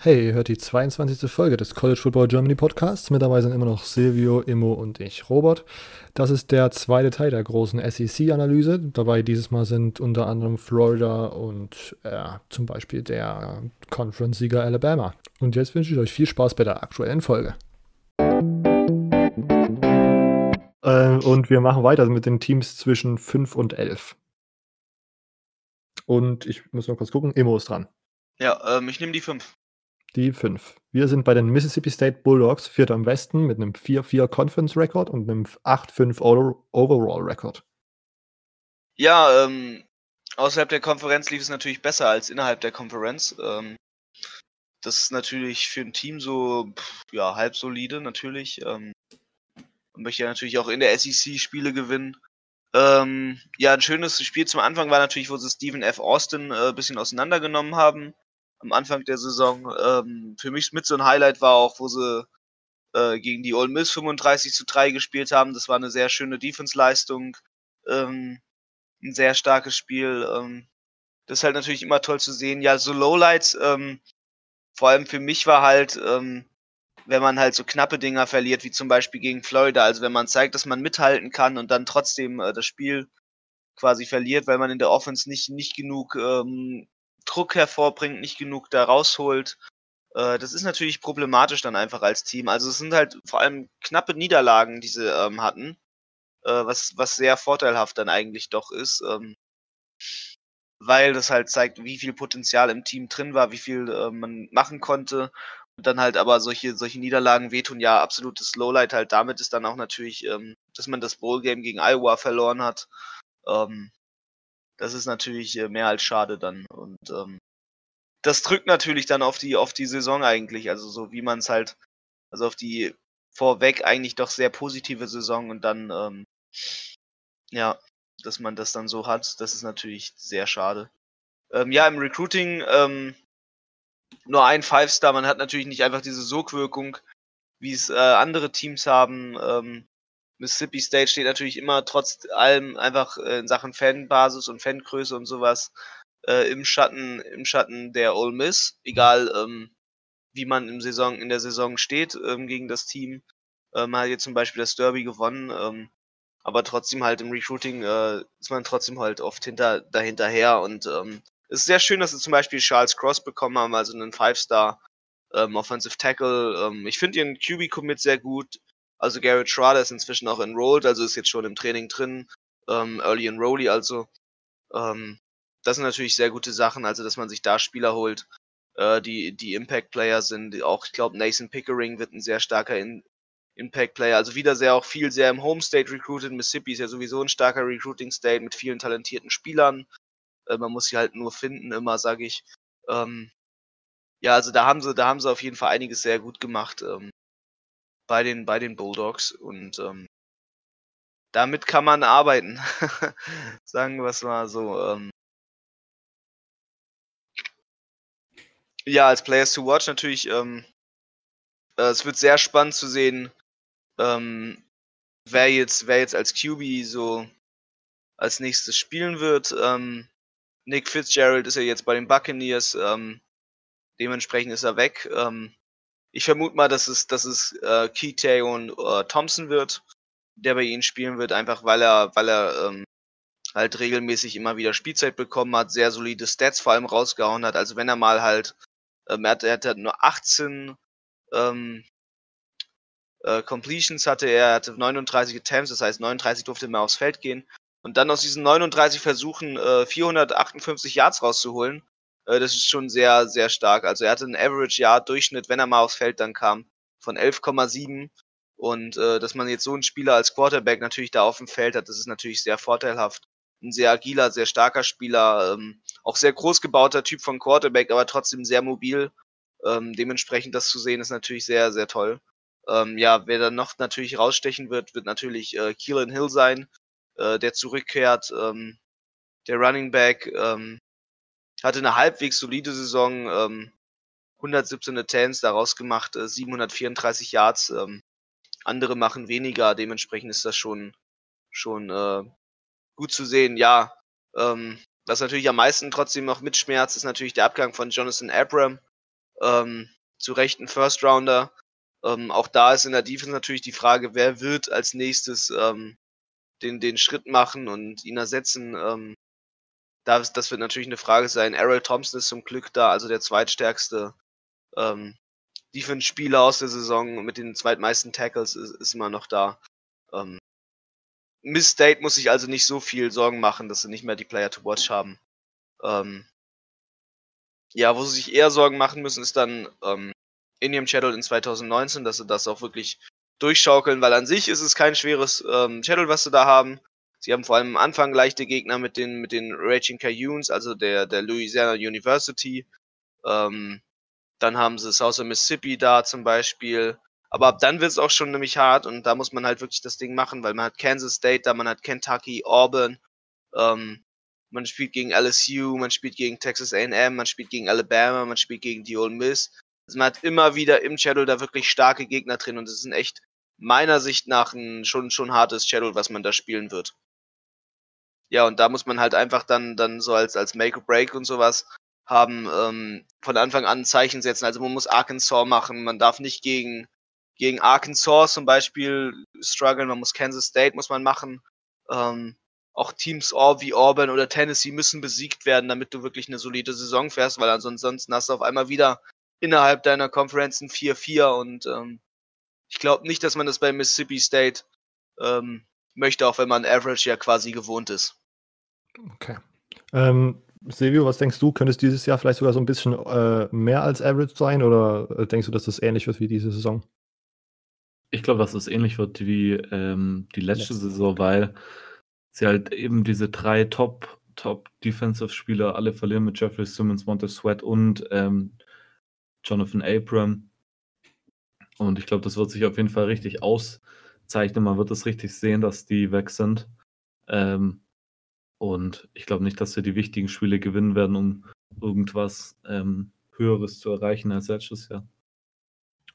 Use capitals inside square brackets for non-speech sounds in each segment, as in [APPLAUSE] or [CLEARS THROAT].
Hey, ihr hört die 22. Folge des College Football Germany Podcasts. Mit dabei sind immer noch Silvio, Immo und ich, Robert. Das ist der zweite Teil der großen SEC-Analyse. Dabei dieses Mal sind unter anderem Florida und äh, zum Beispiel der Conference-Sieger Alabama. Und jetzt wünsche ich euch viel Spaß bei der aktuellen Folge. Äh, und wir machen weiter mit den Teams zwischen 5 und 11. Und ich muss noch kurz gucken, Immo ist dran. Ja, ähm, ich nehme die 5. Die 5. Wir sind bei den Mississippi State Bulldogs, Vierter im Westen, mit einem 4-4 Conference Record und einem 8-5 Overall Record. Ja, ähm, außerhalb der Konferenz lief es natürlich besser als innerhalb der Konferenz. Ähm, das ist natürlich für ein Team so, ja, halb solide natürlich. Ähm, und möchte ja natürlich auch in der SEC Spiele gewinnen. Ähm, ja, ein schönes Spiel zum Anfang war natürlich, wo sie Stephen F. Austin ein äh, bisschen auseinandergenommen haben am Anfang der Saison. Ähm, für mich mit so ein Highlight war auch, wo sie äh, gegen die Ole Miss 35 zu 3 gespielt haben. Das war eine sehr schöne Defense-Leistung. Ähm, ein sehr starkes Spiel. Ähm, das ist halt natürlich immer toll zu sehen. Ja, so Lowlights, ähm, vor allem für mich war halt, ähm, wenn man halt so knappe Dinger verliert, wie zum Beispiel gegen Florida. Also wenn man zeigt, dass man mithalten kann und dann trotzdem äh, das Spiel quasi verliert, weil man in der Offense nicht, nicht genug ähm, Druck hervorbringt, nicht genug da rausholt. Äh, das ist natürlich problematisch dann einfach als Team. Also es sind halt vor allem knappe Niederlagen, die sie ähm, hatten, äh, was, was sehr vorteilhaft dann eigentlich doch ist. Ähm, weil das halt zeigt, wie viel Potenzial im Team drin war, wie viel äh, man machen konnte. Und dann halt aber solche, solche Niederlagen wehtun, ja, absolutes Lowlight halt damit ist dann auch natürlich, ähm, dass man das Bowl-Game gegen Iowa verloren hat. Ähm, das ist natürlich äh, mehr als schade dann. Und ähm, das drückt natürlich dann auf die, auf die Saison eigentlich. Also so wie man es halt, also auf die vorweg eigentlich doch sehr positive Saison und dann, ähm, ja, dass man das dann so hat, das ist natürlich sehr schade. Ähm, ja, im Recruiting ähm, nur ein Five-Star, man hat natürlich nicht einfach diese Sogwirkung, wie es äh, andere Teams haben. Ähm, Mississippi State steht natürlich immer trotz allem einfach äh, in Sachen Fanbasis und Fangröße und sowas äh, im Schatten, im Schatten der Ole Miss, egal ähm, wie man im Saison, in der Saison steht ähm, gegen das Team. Ähm, man hat jetzt zum Beispiel das Derby gewonnen, ähm, aber trotzdem halt im Recruiting äh, ist man trotzdem halt oft hinter, dahinterher und ähm, es ist sehr schön, dass sie zum Beispiel Charles Cross bekommen haben, also einen Five-Star ähm, Offensive Tackle. Ähm, ich finde ihren QB-Commit sehr gut. Also Garrett Schrader ist inzwischen auch enrolled, also ist jetzt schon im Training drin. Ähm, Early Enrollee also. Ähm, das sind natürlich sehr gute Sachen, also dass man sich da Spieler holt, äh, die, die Impact-Player sind. Auch, ich glaube, Nathan Pickering wird ein sehr starker In Impact-Player. Also wieder sehr auch viel sehr im Home-State recruited. Mississippi ist ja sowieso ein starker Recruiting-State mit vielen talentierten Spielern. Äh, man muss sie halt nur finden, immer, sage ich. Ähm, ja, also da haben sie, da haben sie auf jeden Fall einiges sehr gut gemacht. Ähm, bei den, bei den Bulldogs und ähm, damit kann man arbeiten. [LAUGHS] Sagen wir es mal so. Ähm, ja, als Players to Watch natürlich, ähm, äh, es wird sehr spannend zu sehen, ähm, wer jetzt, wer jetzt als QB so als nächstes spielen wird. Ähm, Nick Fitzgerald ist ja jetzt bei den Buccaneers, ähm, dementsprechend ist er weg. Ähm, ich vermute mal, dass es, dass es äh, Keitayon äh, Thompson wird, der bei ihnen spielen wird, einfach weil er, weil er ähm, halt regelmäßig immer wieder Spielzeit bekommen hat, sehr solide Stats vor allem rausgehauen hat. Also wenn er mal halt, ähm, er, hat, er hat nur 18 ähm, äh, Completions hatte er, hatte 39 Attempts, das heißt 39 durfte er mehr aufs Feld gehen. Und dann aus diesen 39 Versuchen äh, 458 Yards rauszuholen, das ist schon sehr, sehr stark. Also er hatte einen Average-Jahr-Durchschnitt, wenn er mal aufs Feld dann kam, von 11,7. Und äh, dass man jetzt so einen Spieler als Quarterback natürlich da auf dem Feld hat, das ist natürlich sehr vorteilhaft. Ein sehr agiler, sehr starker Spieler, ähm, auch sehr groß gebauter Typ von Quarterback, aber trotzdem sehr mobil. Ähm, dementsprechend das zu sehen, ist natürlich sehr, sehr toll. Ähm, ja, wer dann noch natürlich rausstechen wird, wird natürlich äh, Keelan Hill sein, äh, der zurückkehrt. Ähm, der Running Back, ähm, hatte eine halbwegs solide Saison, ähm, 117 Attempts daraus gemacht, äh, 734 Yards. Ähm, andere machen weniger, dementsprechend ist das schon, schon äh, gut zu sehen. Ja, ähm, was natürlich am meisten trotzdem noch mitschmerzt, ist natürlich der Abgang von Jonathan Abram. Ähm, zu Recht ein First Rounder. Ähm, auch da ist in der Defense natürlich die Frage, wer wird als nächstes ähm, den, den Schritt machen und ihn ersetzen. Ähm, das, das wird natürlich eine Frage sein. Errol Thompson ist zum Glück da, also der zweitstärkste ähm, Defense-Spieler aus der Saison mit den zweitmeisten Tackles ist, ist immer noch da. Ähm, Miss State muss sich also nicht so viel Sorgen machen, dass sie nicht mehr die Player to Watch haben. Ähm, ja, wo sie sich eher Sorgen machen müssen, ist dann ähm, in ihrem Channel in 2019, dass sie das auch wirklich durchschaukeln, weil an sich ist es kein schweres ähm, Channel, was sie da haben. Sie haben vor allem am Anfang leichte Gegner mit den, mit den Raging Cayunes, also der, der Louisiana University. Ähm, dann haben sie South Mississippi da zum Beispiel. Aber ab dann wird es auch schon nämlich hart und da muss man halt wirklich das Ding machen, weil man hat Kansas State, da man hat Kentucky, Auburn, ähm, man spielt gegen LSU, man spielt gegen Texas A&M, man spielt gegen Alabama, man spielt gegen die Ole Miss. Also man hat immer wieder im Schedule da wirklich starke Gegner drin und es ist ein echt meiner Sicht nach ein schon schon hartes Schedule, was man da spielen wird. Ja, und da muss man halt einfach dann dann so als als Make or Break und sowas haben ähm, von Anfang an ein Zeichen setzen. Also man muss Arkansas machen, man darf nicht gegen gegen Arkansas zum Beispiel strugglen, man muss Kansas State muss man machen. Ähm, auch Teams wie Auburn oder Tennessee müssen besiegt werden, damit du wirklich eine solide Saison fährst, weil ansonsten hast du auf einmal wieder innerhalb deiner Conference ein 4-4 und ähm, ich glaube nicht, dass man das bei Mississippi State ähm, möchte, auch wenn man Average ja quasi gewohnt ist. Okay. Ähm, Silvio, was denkst du? Könnte es dieses Jahr vielleicht sogar so ein bisschen äh, mehr als Average sein oder äh, denkst du, dass das ähnlich wird wie diese Saison? Ich glaube, dass es ähnlich wird wie ähm, die letzte Letzt. Saison, weil sie halt eben diese drei Top, Top Defensive Spieler alle verlieren mit Jeffrey Simmons, Montez Sweat und ähm, Jonathan Abram. Und ich glaube, das wird sich auf jeden Fall richtig auszeichnen. Man wird es richtig sehen, dass die weg sind. Ähm, und ich glaube nicht, dass sie die wichtigen Spiele gewinnen werden, um irgendwas ähm, Höheres zu erreichen als letztes Jahr.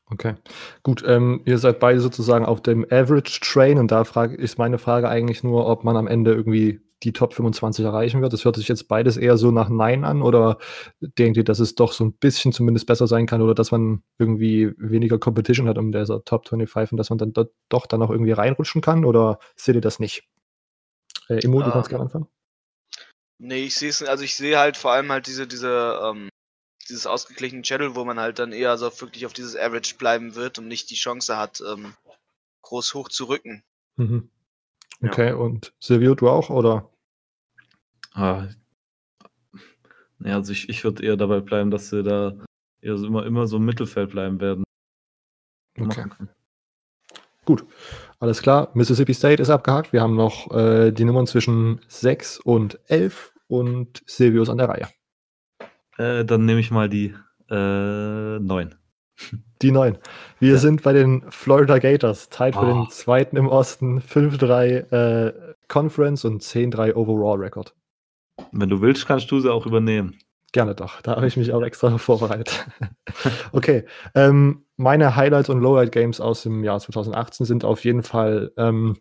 Okay, gut. Ähm, ihr seid beide sozusagen auf dem Average Train und da frage, ist meine Frage eigentlich nur, ob man am Ende irgendwie die Top 25 erreichen wird. Das hört sich jetzt beides eher so nach Nein an oder denkt ihr, dass es doch so ein bisschen zumindest besser sein kann oder dass man irgendwie weniger Competition hat um dieser Top 25 und dass man dann dort doch dann auch irgendwie reinrutschen kann oder seht ihr das nicht? Äh, Emo, du kannst ähm, gerne anfangen. Nee, ich sehe es, also ich sehe halt vor allem halt diese, diese, ähm, dieses ausgeglichene Channel, wo man halt dann eher so wirklich auf dieses Average bleiben wird und nicht die Chance hat, ähm, groß hoch zu rücken. Mhm. Okay, ja. und Silvio, du auch, oder? Ah, ja, also ich, ich würde eher dabei bleiben, dass sie da eher so immer, immer so im Mittelfeld bleiben werden. Okay. Gut, alles klar. Mississippi State ist abgehakt. Wir haben noch äh, die Nummern zwischen 6 und 11 und Silvio ist an der Reihe. Äh, dann nehme ich mal die äh, 9. Die 9. Wir ja. sind bei den Florida Gators, tied oh. für den ah. zweiten im Osten, 5-3 äh, Conference und 10-3 Overall Record. Wenn du willst, kannst du sie auch übernehmen. Gerne doch. Da habe ich mich auch extra vorbereitet. [LAUGHS] okay. Ähm, meine Highlights und Lowlight Games aus dem Jahr 2018 sind auf jeden Fall ähm,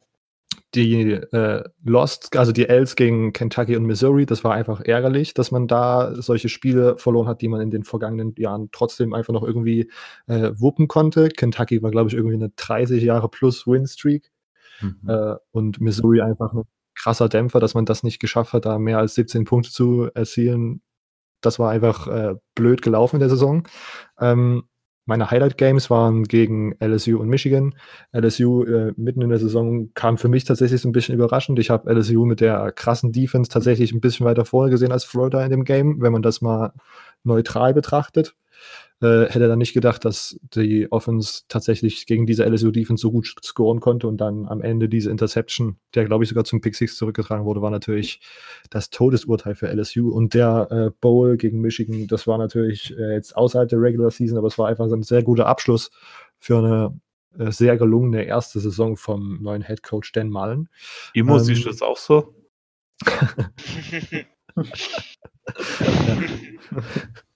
die äh, Lost, also die Els gegen Kentucky und Missouri. Das war einfach ärgerlich, dass man da solche Spiele verloren hat, die man in den vergangenen Jahren trotzdem einfach noch irgendwie äh, wuppen konnte. Kentucky war, glaube ich, irgendwie eine 30 Jahre plus Win-Streak. Mhm. Äh, und Missouri einfach ein krasser Dämpfer, dass man das nicht geschafft hat, da mehr als 17 Punkte zu erzielen das war einfach äh, blöd gelaufen in der Saison. Ähm, meine Highlight-Games waren gegen LSU und Michigan. LSU äh, mitten in der Saison kam für mich tatsächlich so ein bisschen überraschend. Ich habe LSU mit der krassen Defense tatsächlich ein bisschen weiter vorne gesehen als Florida in dem Game, wenn man das mal neutral betrachtet. Äh, hätte dann nicht gedacht, dass die Offense tatsächlich gegen diese LSU-Defense so gut scoren konnte und dann am Ende diese Interception, der glaube ich sogar zum Pick Six zurückgetragen wurde, war natürlich das Todesurteil für LSU und der äh, Bowl gegen Michigan, das war natürlich äh, jetzt außerhalb der Regular Season, aber es war einfach ein sehr guter Abschluss für eine äh, sehr gelungene erste Saison vom neuen Head Coach Dan Mullen. Imo, ähm, siehst du das auch so? [LAUGHS]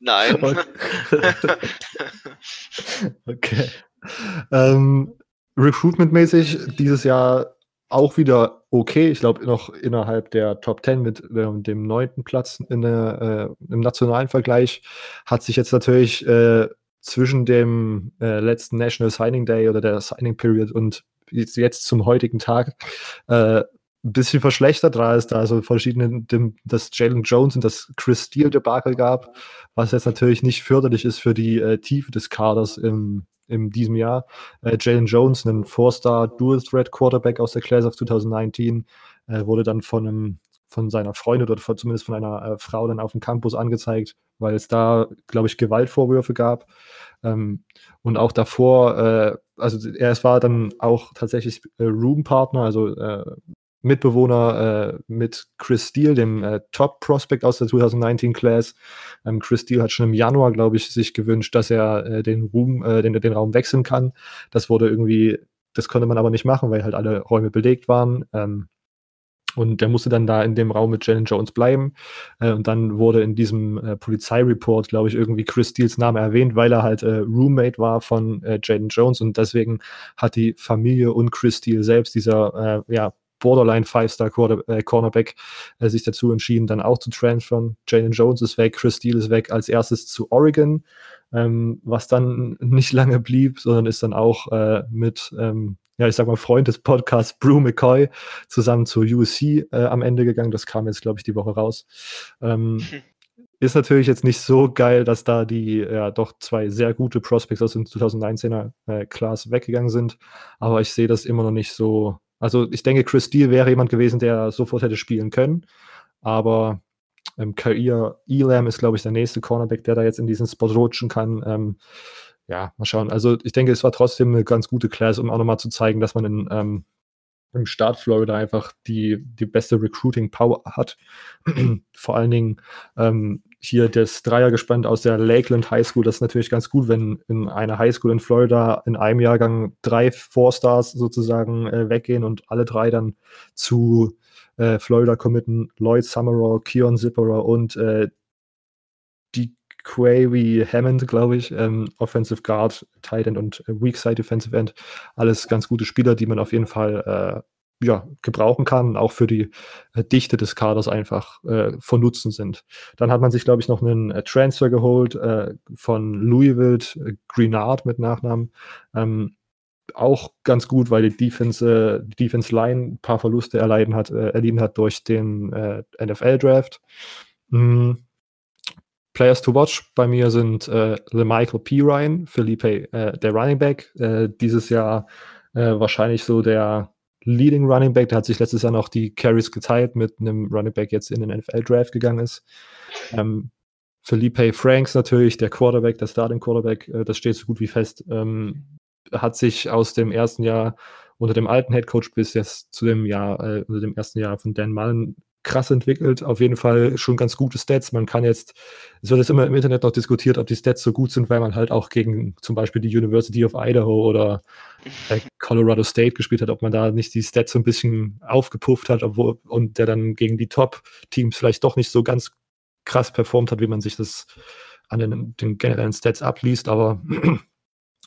Nein. [LAUGHS] okay. Ähm, Recruitment-mäßig dieses Jahr auch wieder okay. Ich glaube, noch innerhalb der Top 10 mit äh, dem neunten Platz der, äh, im nationalen Vergleich hat sich jetzt natürlich äh, zwischen dem äh, letzten National Signing Day oder der Signing Period und jetzt, jetzt zum heutigen Tag äh, ein bisschen verschlechtert, da es da so verschiedene, dem, das Jalen Jones und das Chris Steele Debakel gab, was jetzt natürlich nicht förderlich ist für die äh, Tiefe des Kaders im, in diesem Jahr. Äh, Jalen Jones, ein Four-Star Dual Threat Quarterback aus der Class of 2019, äh, wurde dann von einem von seiner Freundin oder zumindest von einer äh, Frau dann auf dem Campus angezeigt, weil es da, glaube ich, Gewaltvorwürfe gab. Ähm, und auch davor, äh, also er war dann auch tatsächlich äh, Room-Partner, also äh, Mitbewohner äh, mit Chris Steele, dem äh, Top-Prospect aus der 2019-Class. Ähm, Chris Steele hat schon im Januar, glaube ich, sich gewünscht, dass er äh, den, Room, äh, den, den Raum wechseln kann. Das wurde irgendwie, das konnte man aber nicht machen, weil halt alle Räume belegt waren. Ähm, und der musste dann da in dem Raum mit Jalen Jones bleiben. Äh, und dann wurde in diesem äh, Polizeireport, glaube ich, irgendwie Chris Steels Name erwähnt, weil er halt Roommate war von Jalen Jones. Und deswegen hat die Familie und Chris Steele selbst, dieser ja, Borderline Five-Star äh, Cornerback äh, sich dazu entschieden, dann auch zu transfern. Jalen Jones ist weg, Chris Steele ist weg, als erstes zu Oregon, ähm, was dann [LAUGHS] nicht lange blieb, sondern ist dann auch äh, mit, ähm, ja, ich sag mal, Freund des Podcasts Brew McCoy zusammen zur USC äh, am Ende gegangen. Das kam jetzt, glaube ich, die Woche raus. Ähm, ist natürlich jetzt nicht so geil, dass da die ja doch zwei sehr gute Prospects aus dem 2019er äh, Class weggegangen sind. Aber ich sehe das immer noch nicht so also ich denke, Chris Steele wäre jemand gewesen, der sofort hätte spielen können. Aber ähm, Kair Elam ist, glaube ich, der nächste Cornerback, der da jetzt in diesen Spot rutschen kann. Ähm, ja, mal schauen. Also ich denke, es war trotzdem eine ganz gute Class, um auch nochmal zu zeigen, dass man in, ähm, im Staat Florida einfach die, die beste Recruiting Power hat. [CLEARS THROAT] Vor allen Dingen ähm, hier das Dreiergespann aus der Lakeland High School. Das ist natürlich ganz gut, wenn in einer High School in Florida in einem Jahrgang drei Four-Stars sozusagen äh, weggehen und alle drei dann zu äh, Florida committen. Lloyd Summerall, Keon Zipperer und äh, die Quavy Hammond, glaube ich, ähm, Offensive Guard, Tight End und äh, Weak Side Defensive End. Alles ganz gute Spieler, die man auf jeden Fall äh, ja, gebrauchen kann, auch für die äh, Dichte des Kaders einfach äh, von Nutzen sind. Dann hat man sich, glaube ich, noch einen äh, Transfer geholt äh, von Louisville, äh, Greenard mit Nachnamen. Ähm, auch ganz gut, weil die Defense, die Defense Line ein paar Verluste erleiden hat, äh, erlitten hat durch den NFL-Draft. Mhm. Players to watch bei mir sind äh, Michael P. Ryan, Felipe, der Running Back, dieses Jahr wahrscheinlich so der Leading Running Back. Der hat sich letztes Jahr noch die Carries geteilt mit einem Running Back jetzt in den NFL-Draft gegangen ist. Ähm, Felipe Franks natürlich, der Quarterback, der Starting Quarterback, äh, das steht so gut wie fest, ähm, hat sich aus dem ersten Jahr unter dem alten Head Coach bis jetzt zu dem Jahr, äh, unter dem ersten Jahr von Dan Mullen krass entwickelt. Auf jeden Fall schon ganz gute Stats. Man kann jetzt, es wird jetzt immer im Internet noch diskutiert, ob die Stats so gut sind, weil man halt auch gegen zum Beispiel die University of Idaho oder äh, Colorado State gespielt hat, ob man da nicht die Stats so ein bisschen aufgepufft hat, obwohl, und der dann gegen die Top-Teams vielleicht doch nicht so ganz krass performt hat, wie man sich das an den, den generellen Stats abliest. Aber [CLEARS THROAT]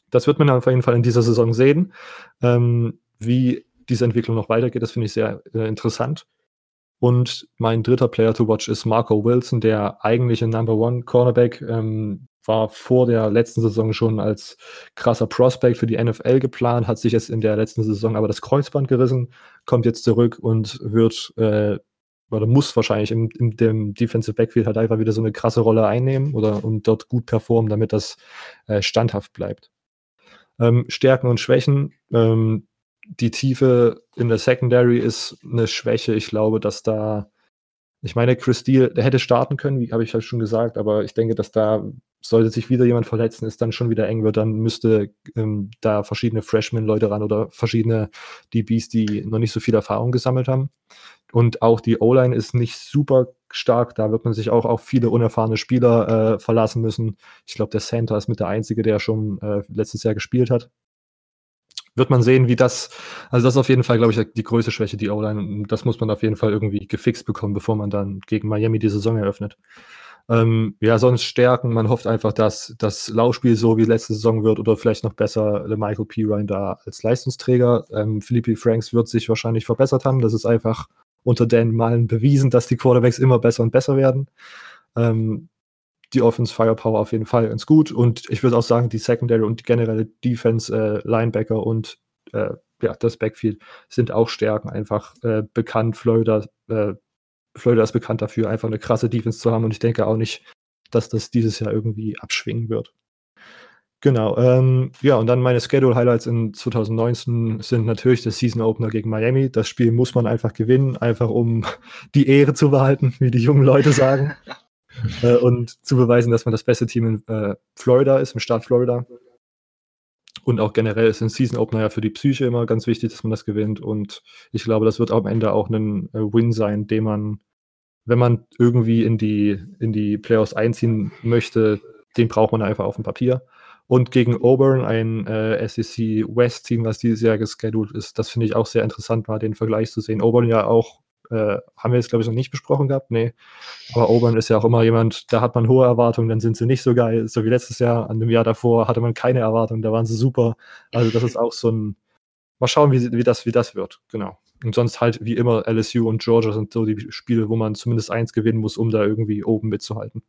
das wird man auf jeden Fall in dieser Saison sehen. Ähm, wie diese Entwicklung noch weitergeht, das finde ich sehr äh, interessant. Und mein dritter Player to watch ist Marco Wilson, der eigentliche Number One Cornerback, ähm, war vor der letzten Saison schon als krasser Prospect für die NFL geplant, hat sich jetzt in der letzten Saison aber das Kreuzband gerissen, kommt jetzt zurück und wird äh, oder muss wahrscheinlich in, in, dem Defensive Backfield halt einfach wieder so eine krasse Rolle einnehmen oder und dort gut performen, damit das äh, standhaft bleibt. Ähm, Stärken und Schwächen. Ähm, die Tiefe in der Secondary ist eine Schwäche. Ich glaube, dass da, ich meine, Chris Steele, der hätte starten können, wie habe ich halt schon gesagt, aber ich denke, dass da, sollte sich wieder jemand verletzen, ist dann schon wieder eng wird, dann müsste ähm, da verschiedene Freshman-Leute ran oder verschiedene DBs, die noch nicht so viel Erfahrung gesammelt haben. Und auch die O-Line ist nicht super stark. Da wird man sich auch auf viele unerfahrene Spieler äh, verlassen müssen. Ich glaube, der Center ist mit der Einzige, der schon äh, letztes Jahr gespielt hat wird man sehen, wie das, also das ist auf jeden Fall, glaube ich, die größte Schwäche, die O-Line. Das muss man auf jeden Fall irgendwie gefixt bekommen, bevor man dann gegen Miami die Saison eröffnet. Ähm, ja, sonst Stärken. Man hofft einfach, dass das Laufspiel so wie letzte Saison wird oder vielleicht noch besser Michael P. Ryan da als Leistungsträger. Ähm, Philippi Franks wird sich wahrscheinlich verbessert haben. Das ist einfach unter Dan Malen bewiesen, dass die Quarterbacks immer besser und besser werden. Ähm, die Offense Firepower auf jeden Fall ganz gut und ich würde auch sagen, die Secondary und die generelle Defense, äh, Linebacker und äh, ja, das Backfield sind auch Stärken, einfach äh, bekannt. Florida, äh, Florida ist bekannt dafür, einfach eine krasse Defense zu haben und ich denke auch nicht, dass das dieses Jahr irgendwie abschwingen wird. Genau, ähm, ja, und dann meine Schedule-Highlights in 2019 sind natürlich der Season-Opener gegen Miami. Das Spiel muss man einfach gewinnen, einfach um [LAUGHS] die Ehre zu behalten, wie die jungen Leute sagen. [LAUGHS] [LAUGHS] äh, und zu beweisen, dass man das beste Team in äh, Florida ist, im Staat Florida. Und auch generell ist ein Season Opener ja für die Psyche immer ganz wichtig, dass man das gewinnt. Und ich glaube, das wird am Ende auch ein äh, Win sein, den man, wenn man irgendwie in die, in die Playoffs einziehen möchte, den braucht man einfach auf dem Papier. Und gegen Auburn, ein äh, SEC West Team, was dieses Jahr geschedult ist, das finde ich auch sehr interessant, mal den Vergleich zu sehen. Auburn ja auch äh, haben wir jetzt, glaube ich, noch nicht besprochen gehabt. Nee. Aber Auburn ist ja auch immer jemand, da hat man hohe Erwartungen, dann sind sie nicht so geil. So wie letztes Jahr, an dem Jahr davor hatte man keine Erwartungen, da waren sie super. Also das ist auch so ein, mal schauen, wie, wie, das, wie das wird. Genau. Und sonst halt wie immer LSU und Georgia sind so die Spiele, wo man zumindest eins gewinnen muss, um da irgendwie oben mitzuhalten.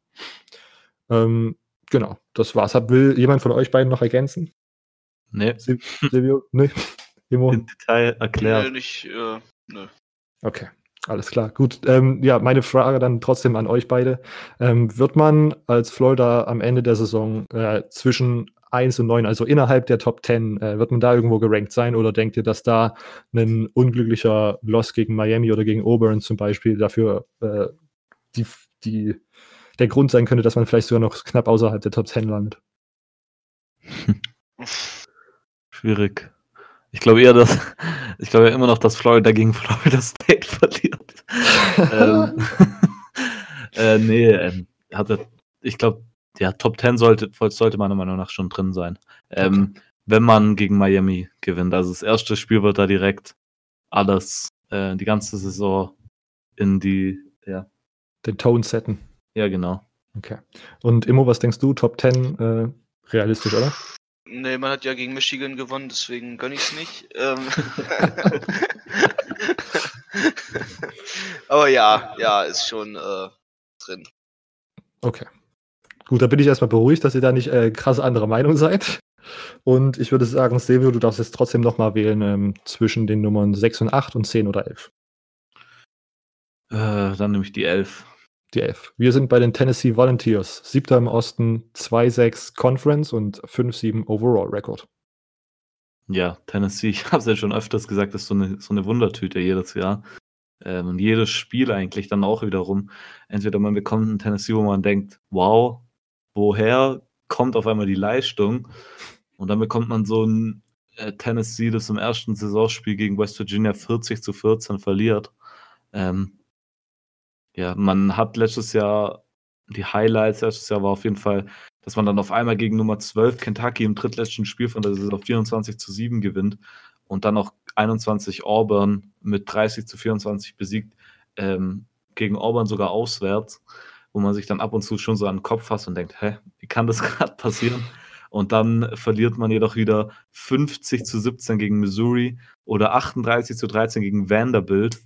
Ähm, genau, das war's. will jemand von euch beiden noch ergänzen? Nee. Silvio? Nee. [LAUGHS] Im Detail erklärt. Nee, nicht, äh, nö. Okay. Alles klar, gut. Ähm, ja, meine Frage dann trotzdem an euch beide. Ähm, wird man als Florida am Ende der Saison äh, zwischen 1 und 9, also innerhalb der Top 10, äh, wird man da irgendwo gerankt sein oder denkt ihr, dass da ein unglücklicher Loss gegen Miami oder gegen Auburn zum Beispiel dafür äh, die, die, der Grund sein könnte, dass man vielleicht sogar noch knapp außerhalb der Top 10 landet? [LAUGHS] Schwierig. Ich glaube eher, dass ich glaube ja immer noch, dass Florida gegen Florida State [LAUGHS] verliert. ähm, [LAUGHS] äh, nee, ähm, hatte, ich glaube, ja, Top 10 sollte, sollte meiner Meinung nach schon drin sein. Ähm, okay. Wenn man gegen Miami gewinnt. Also das erste Spiel wird da direkt alles, äh, die ganze Saison in die, ja. Den Tone setten. Ja, genau. Okay. Und Immo, was denkst du? Top 10 äh, realistisch, oder? Nee, man hat ja gegen Michigan gewonnen, deswegen gönne ich es nicht. Ähm [LAUGHS] Aber ja, ja, ist schon äh, drin. Okay. Gut, da bin ich erstmal beruhigt, dass ihr da nicht äh, krasse andere Meinung seid. Und ich würde sagen, Silvio, du darfst jetzt trotzdem nochmal wählen ähm, zwischen den Nummern 6 und 8 und 10 oder 11. Äh, dann nehme ich die 11 die F. Wir sind bei den Tennessee Volunteers. Siebter im Osten, 2-6 Conference und 5-7 Overall Record. Ja, Tennessee, [LAUGHS] ich habe es ja schon öfters gesagt, ist so eine, so eine Wundertüte jedes Jahr. Ähm, und jedes Spiel eigentlich dann auch wiederum. Entweder man bekommt einen Tennessee, wo man denkt, wow, woher kommt auf einmal die Leistung? Und dann bekommt man so ein äh, Tennessee, das im ersten Saisonspiel gegen West Virginia 40 zu 14 verliert. Ähm, ja, man hat letztes Jahr die Highlights letztes Jahr war auf jeden Fall, dass man dann auf einmal gegen Nummer 12 Kentucky im drittletzten Spiel von der Saison 24 zu 7 gewinnt und dann noch 21 Auburn mit 30 zu 24 besiegt, ähm, gegen Auburn sogar auswärts, wo man sich dann ab und zu schon so an den Kopf fasst und denkt, hä, wie kann das [LAUGHS] gerade passieren? Und dann verliert man jedoch wieder 50 zu 17 gegen Missouri oder 38 zu 13 gegen Vanderbilt.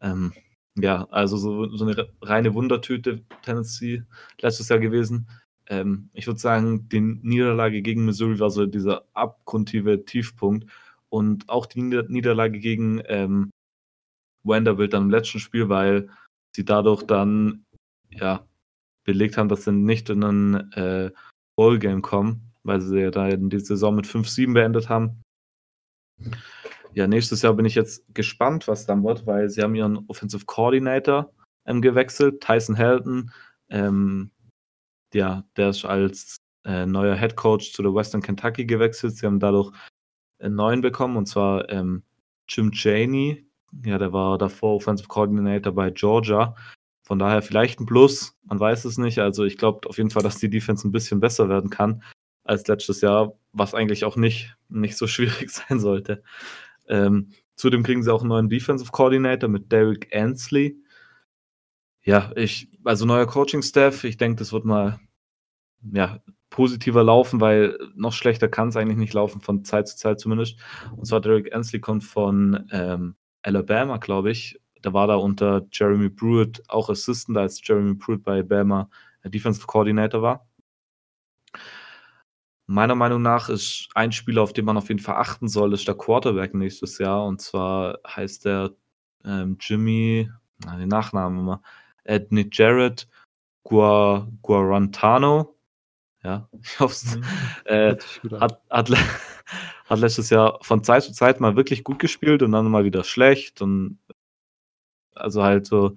Ähm, ja, also so, so eine reine Wundertüte Tennessee letztes Jahr gewesen. Ähm, ich würde sagen, die Niederlage gegen Missouri war so dieser abgrundtiefe Tiefpunkt. Und auch die Niederlage gegen ähm, Vanderbilt dann im letzten Spiel, weil sie dadurch dann ja belegt haben, dass sie nicht in ein äh, Ballgame kommen, weil sie ja da die Saison mit 5-7 beendet haben ja, nächstes Jahr bin ich jetzt gespannt, was dann wird, weil sie haben ihren Offensive Coordinator ähm, gewechselt, Tyson Helton. Ähm, ja, der ist als äh, neuer Head Coach zu der Western Kentucky gewechselt. Sie haben dadurch einen neuen bekommen, und zwar ähm, Jim Chaney. Ja, der war davor Offensive Coordinator bei Georgia. Von daher vielleicht ein Plus, man weiß es nicht. Also ich glaube auf jeden Fall, dass die Defense ein bisschen besser werden kann als letztes Jahr, was eigentlich auch nicht, nicht so [LAUGHS] schwierig sein sollte. Ähm, zudem kriegen sie auch einen neuen Defensive Coordinator mit Derek Ansley. Ja, ich, also neuer Coaching-Staff, ich denke, das wird mal ja, positiver laufen, weil noch schlechter kann es eigentlich nicht laufen, von Zeit zu Zeit zumindest. Und zwar Derek Ansley kommt von ähm, Alabama, glaube ich. Da war da unter Jeremy Pruitt auch Assistant, als Jeremy Pruitt bei Bama Defensive Coordinator war. Meiner Meinung nach ist ein Spieler, auf den man auf jeden Fall achten soll, ist der Quarterback nächstes Jahr. Und zwar heißt der ähm, Jimmy, na, den Nachnamen immer, Edney Jarrett Guar Guarantano. Ja, [LAUGHS] ich hoffe, es mhm. äh, hat, hat, [LAUGHS] hat letztes Jahr von Zeit zu Zeit mal wirklich gut gespielt und dann mal wieder schlecht. Und also halt so,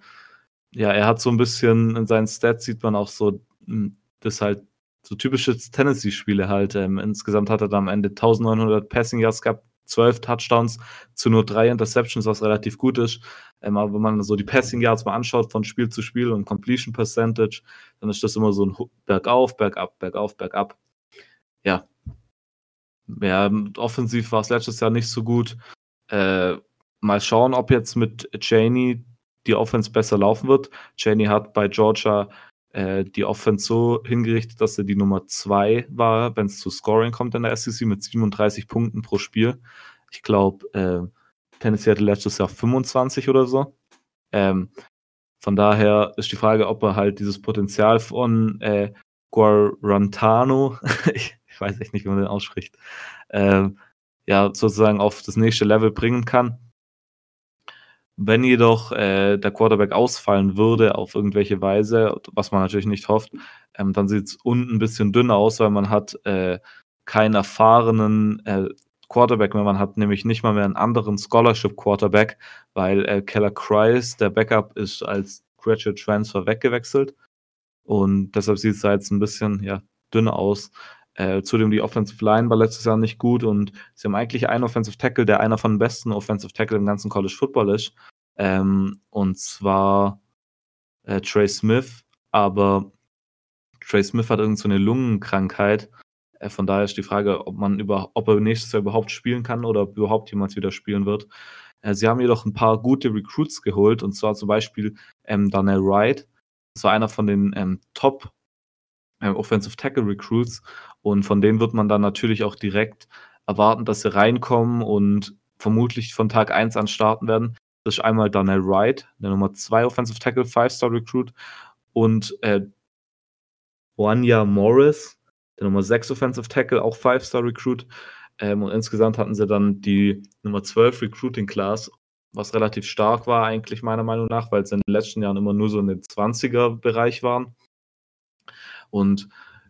ja, er hat so ein bisschen in seinen Stats sieht man auch so, hm, das halt so typische Tennessee-Spiele halt. Ähm, insgesamt hat er da am Ende 1900 Passing Yards gehabt, 12 Touchdowns zu nur drei Interceptions, was relativ gut ist. Ähm, aber wenn man so die Passing Yards mal anschaut von Spiel zu Spiel und Completion Percentage, dann ist das immer so ein Bergauf, Bergab, Bergauf, Bergab. Ja. Ja, offensiv war es letztes Jahr nicht so gut. Äh, mal schauen, ob jetzt mit Cheney die Offense besser laufen wird. Cheney hat bei Georgia äh, die Offense so hingerichtet, dass er die Nummer 2 war, wenn es zu Scoring kommt in der SEC mit 37 Punkten pro Spiel. Ich glaube, äh, Tennessee hatte letztes Jahr 25 oder so. Ähm, von daher ist die Frage, ob er halt dieses Potenzial von äh, Guarantano, ich, [LAUGHS] ich, weiß echt nicht, wie man den ausspricht, äh, ja, sozusagen auf das nächste Level bringen kann. Wenn jedoch äh, der Quarterback ausfallen würde auf irgendwelche Weise, was man natürlich nicht hofft, ähm, dann sieht es unten ein bisschen dünner aus, weil man hat äh, keinen erfahrenen äh, Quarterback mehr. Man hat nämlich nicht mal mehr einen anderen Scholarship Quarterback, weil äh, Keller Kreis, der Backup, ist als Graduate Transfer weggewechselt. Und deshalb sieht es da jetzt ein bisschen ja, dünner aus. Äh, zudem die Offensive Line war letztes Jahr nicht gut und sie haben eigentlich einen Offensive Tackle, der einer von den besten Offensive Tackle im ganzen College Football ist. Ähm, und zwar äh, Trey Smith, aber Trey Smith hat irgend so eine Lungenkrankheit. Äh, von daher ist die Frage, ob man über, ob er nächstes Jahr überhaupt spielen kann oder ob überhaupt jemals wieder spielen wird. Äh, sie haben jedoch ein paar gute Recruits geholt und zwar zum Beispiel ähm, Daniel Wright. Das war einer von den ähm, Top Offensive Tackle Recruits und von denen wird man dann natürlich auch direkt erwarten, dass sie reinkommen und vermutlich von Tag 1 an starten werden. Das ist einmal Daniel Wright, der Nummer 2 Offensive Tackle, 5-Star Recruit und äh, Morris, der Nummer 6 Offensive Tackle, auch 5-Star Recruit. Ähm, und insgesamt hatten sie dann die Nummer 12 Recruiting Class, was relativ stark war, eigentlich meiner Meinung nach, weil sie in den letzten Jahren immer nur so in den 20er-Bereich waren. Und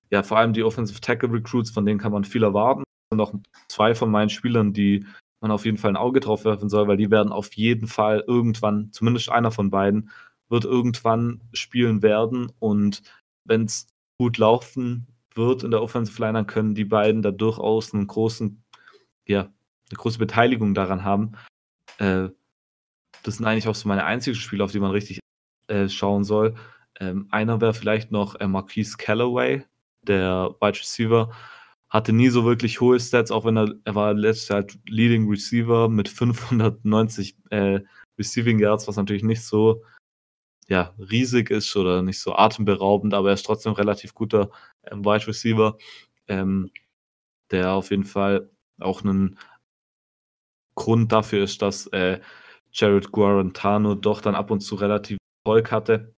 ja, vor allem die Offensive Tackle Recruits, von denen kann man viel erwarten. Und auch zwei von meinen Spielern, die man auf jeden Fall ein Auge drauf werfen soll, weil die werden auf jeden Fall irgendwann, zumindest einer von beiden, wird irgendwann spielen werden. Und wenn es gut laufen wird in der Offensive Line, dann können die beiden da durchaus einen großen, ja, eine große Beteiligung daran haben. Äh, das sind eigentlich auch so meine einzigen Spiele, auf die man richtig äh, schauen soll. Ähm, einer wäre vielleicht noch äh, Marquise Callaway, der Wide Receiver. Hatte nie so wirklich hohe Stats, auch wenn er, er war letztes Jahr halt Leading Receiver mit 590 äh, Receiving Yards, was natürlich nicht so ja, riesig ist oder nicht so atemberaubend, aber er ist trotzdem relativ guter ähm, Wide Receiver, ähm, der auf jeden Fall auch ein Grund dafür ist, dass äh, Jared Guarantano doch dann ab und zu relativ Erfolg hatte.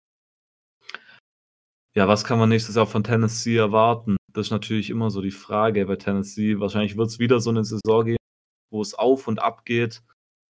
Ja, was kann man nächstes Jahr von Tennessee erwarten? Das ist natürlich immer so die Frage bei Tennessee. Wahrscheinlich wird es wieder so eine Saison geben, wo es auf und ab geht.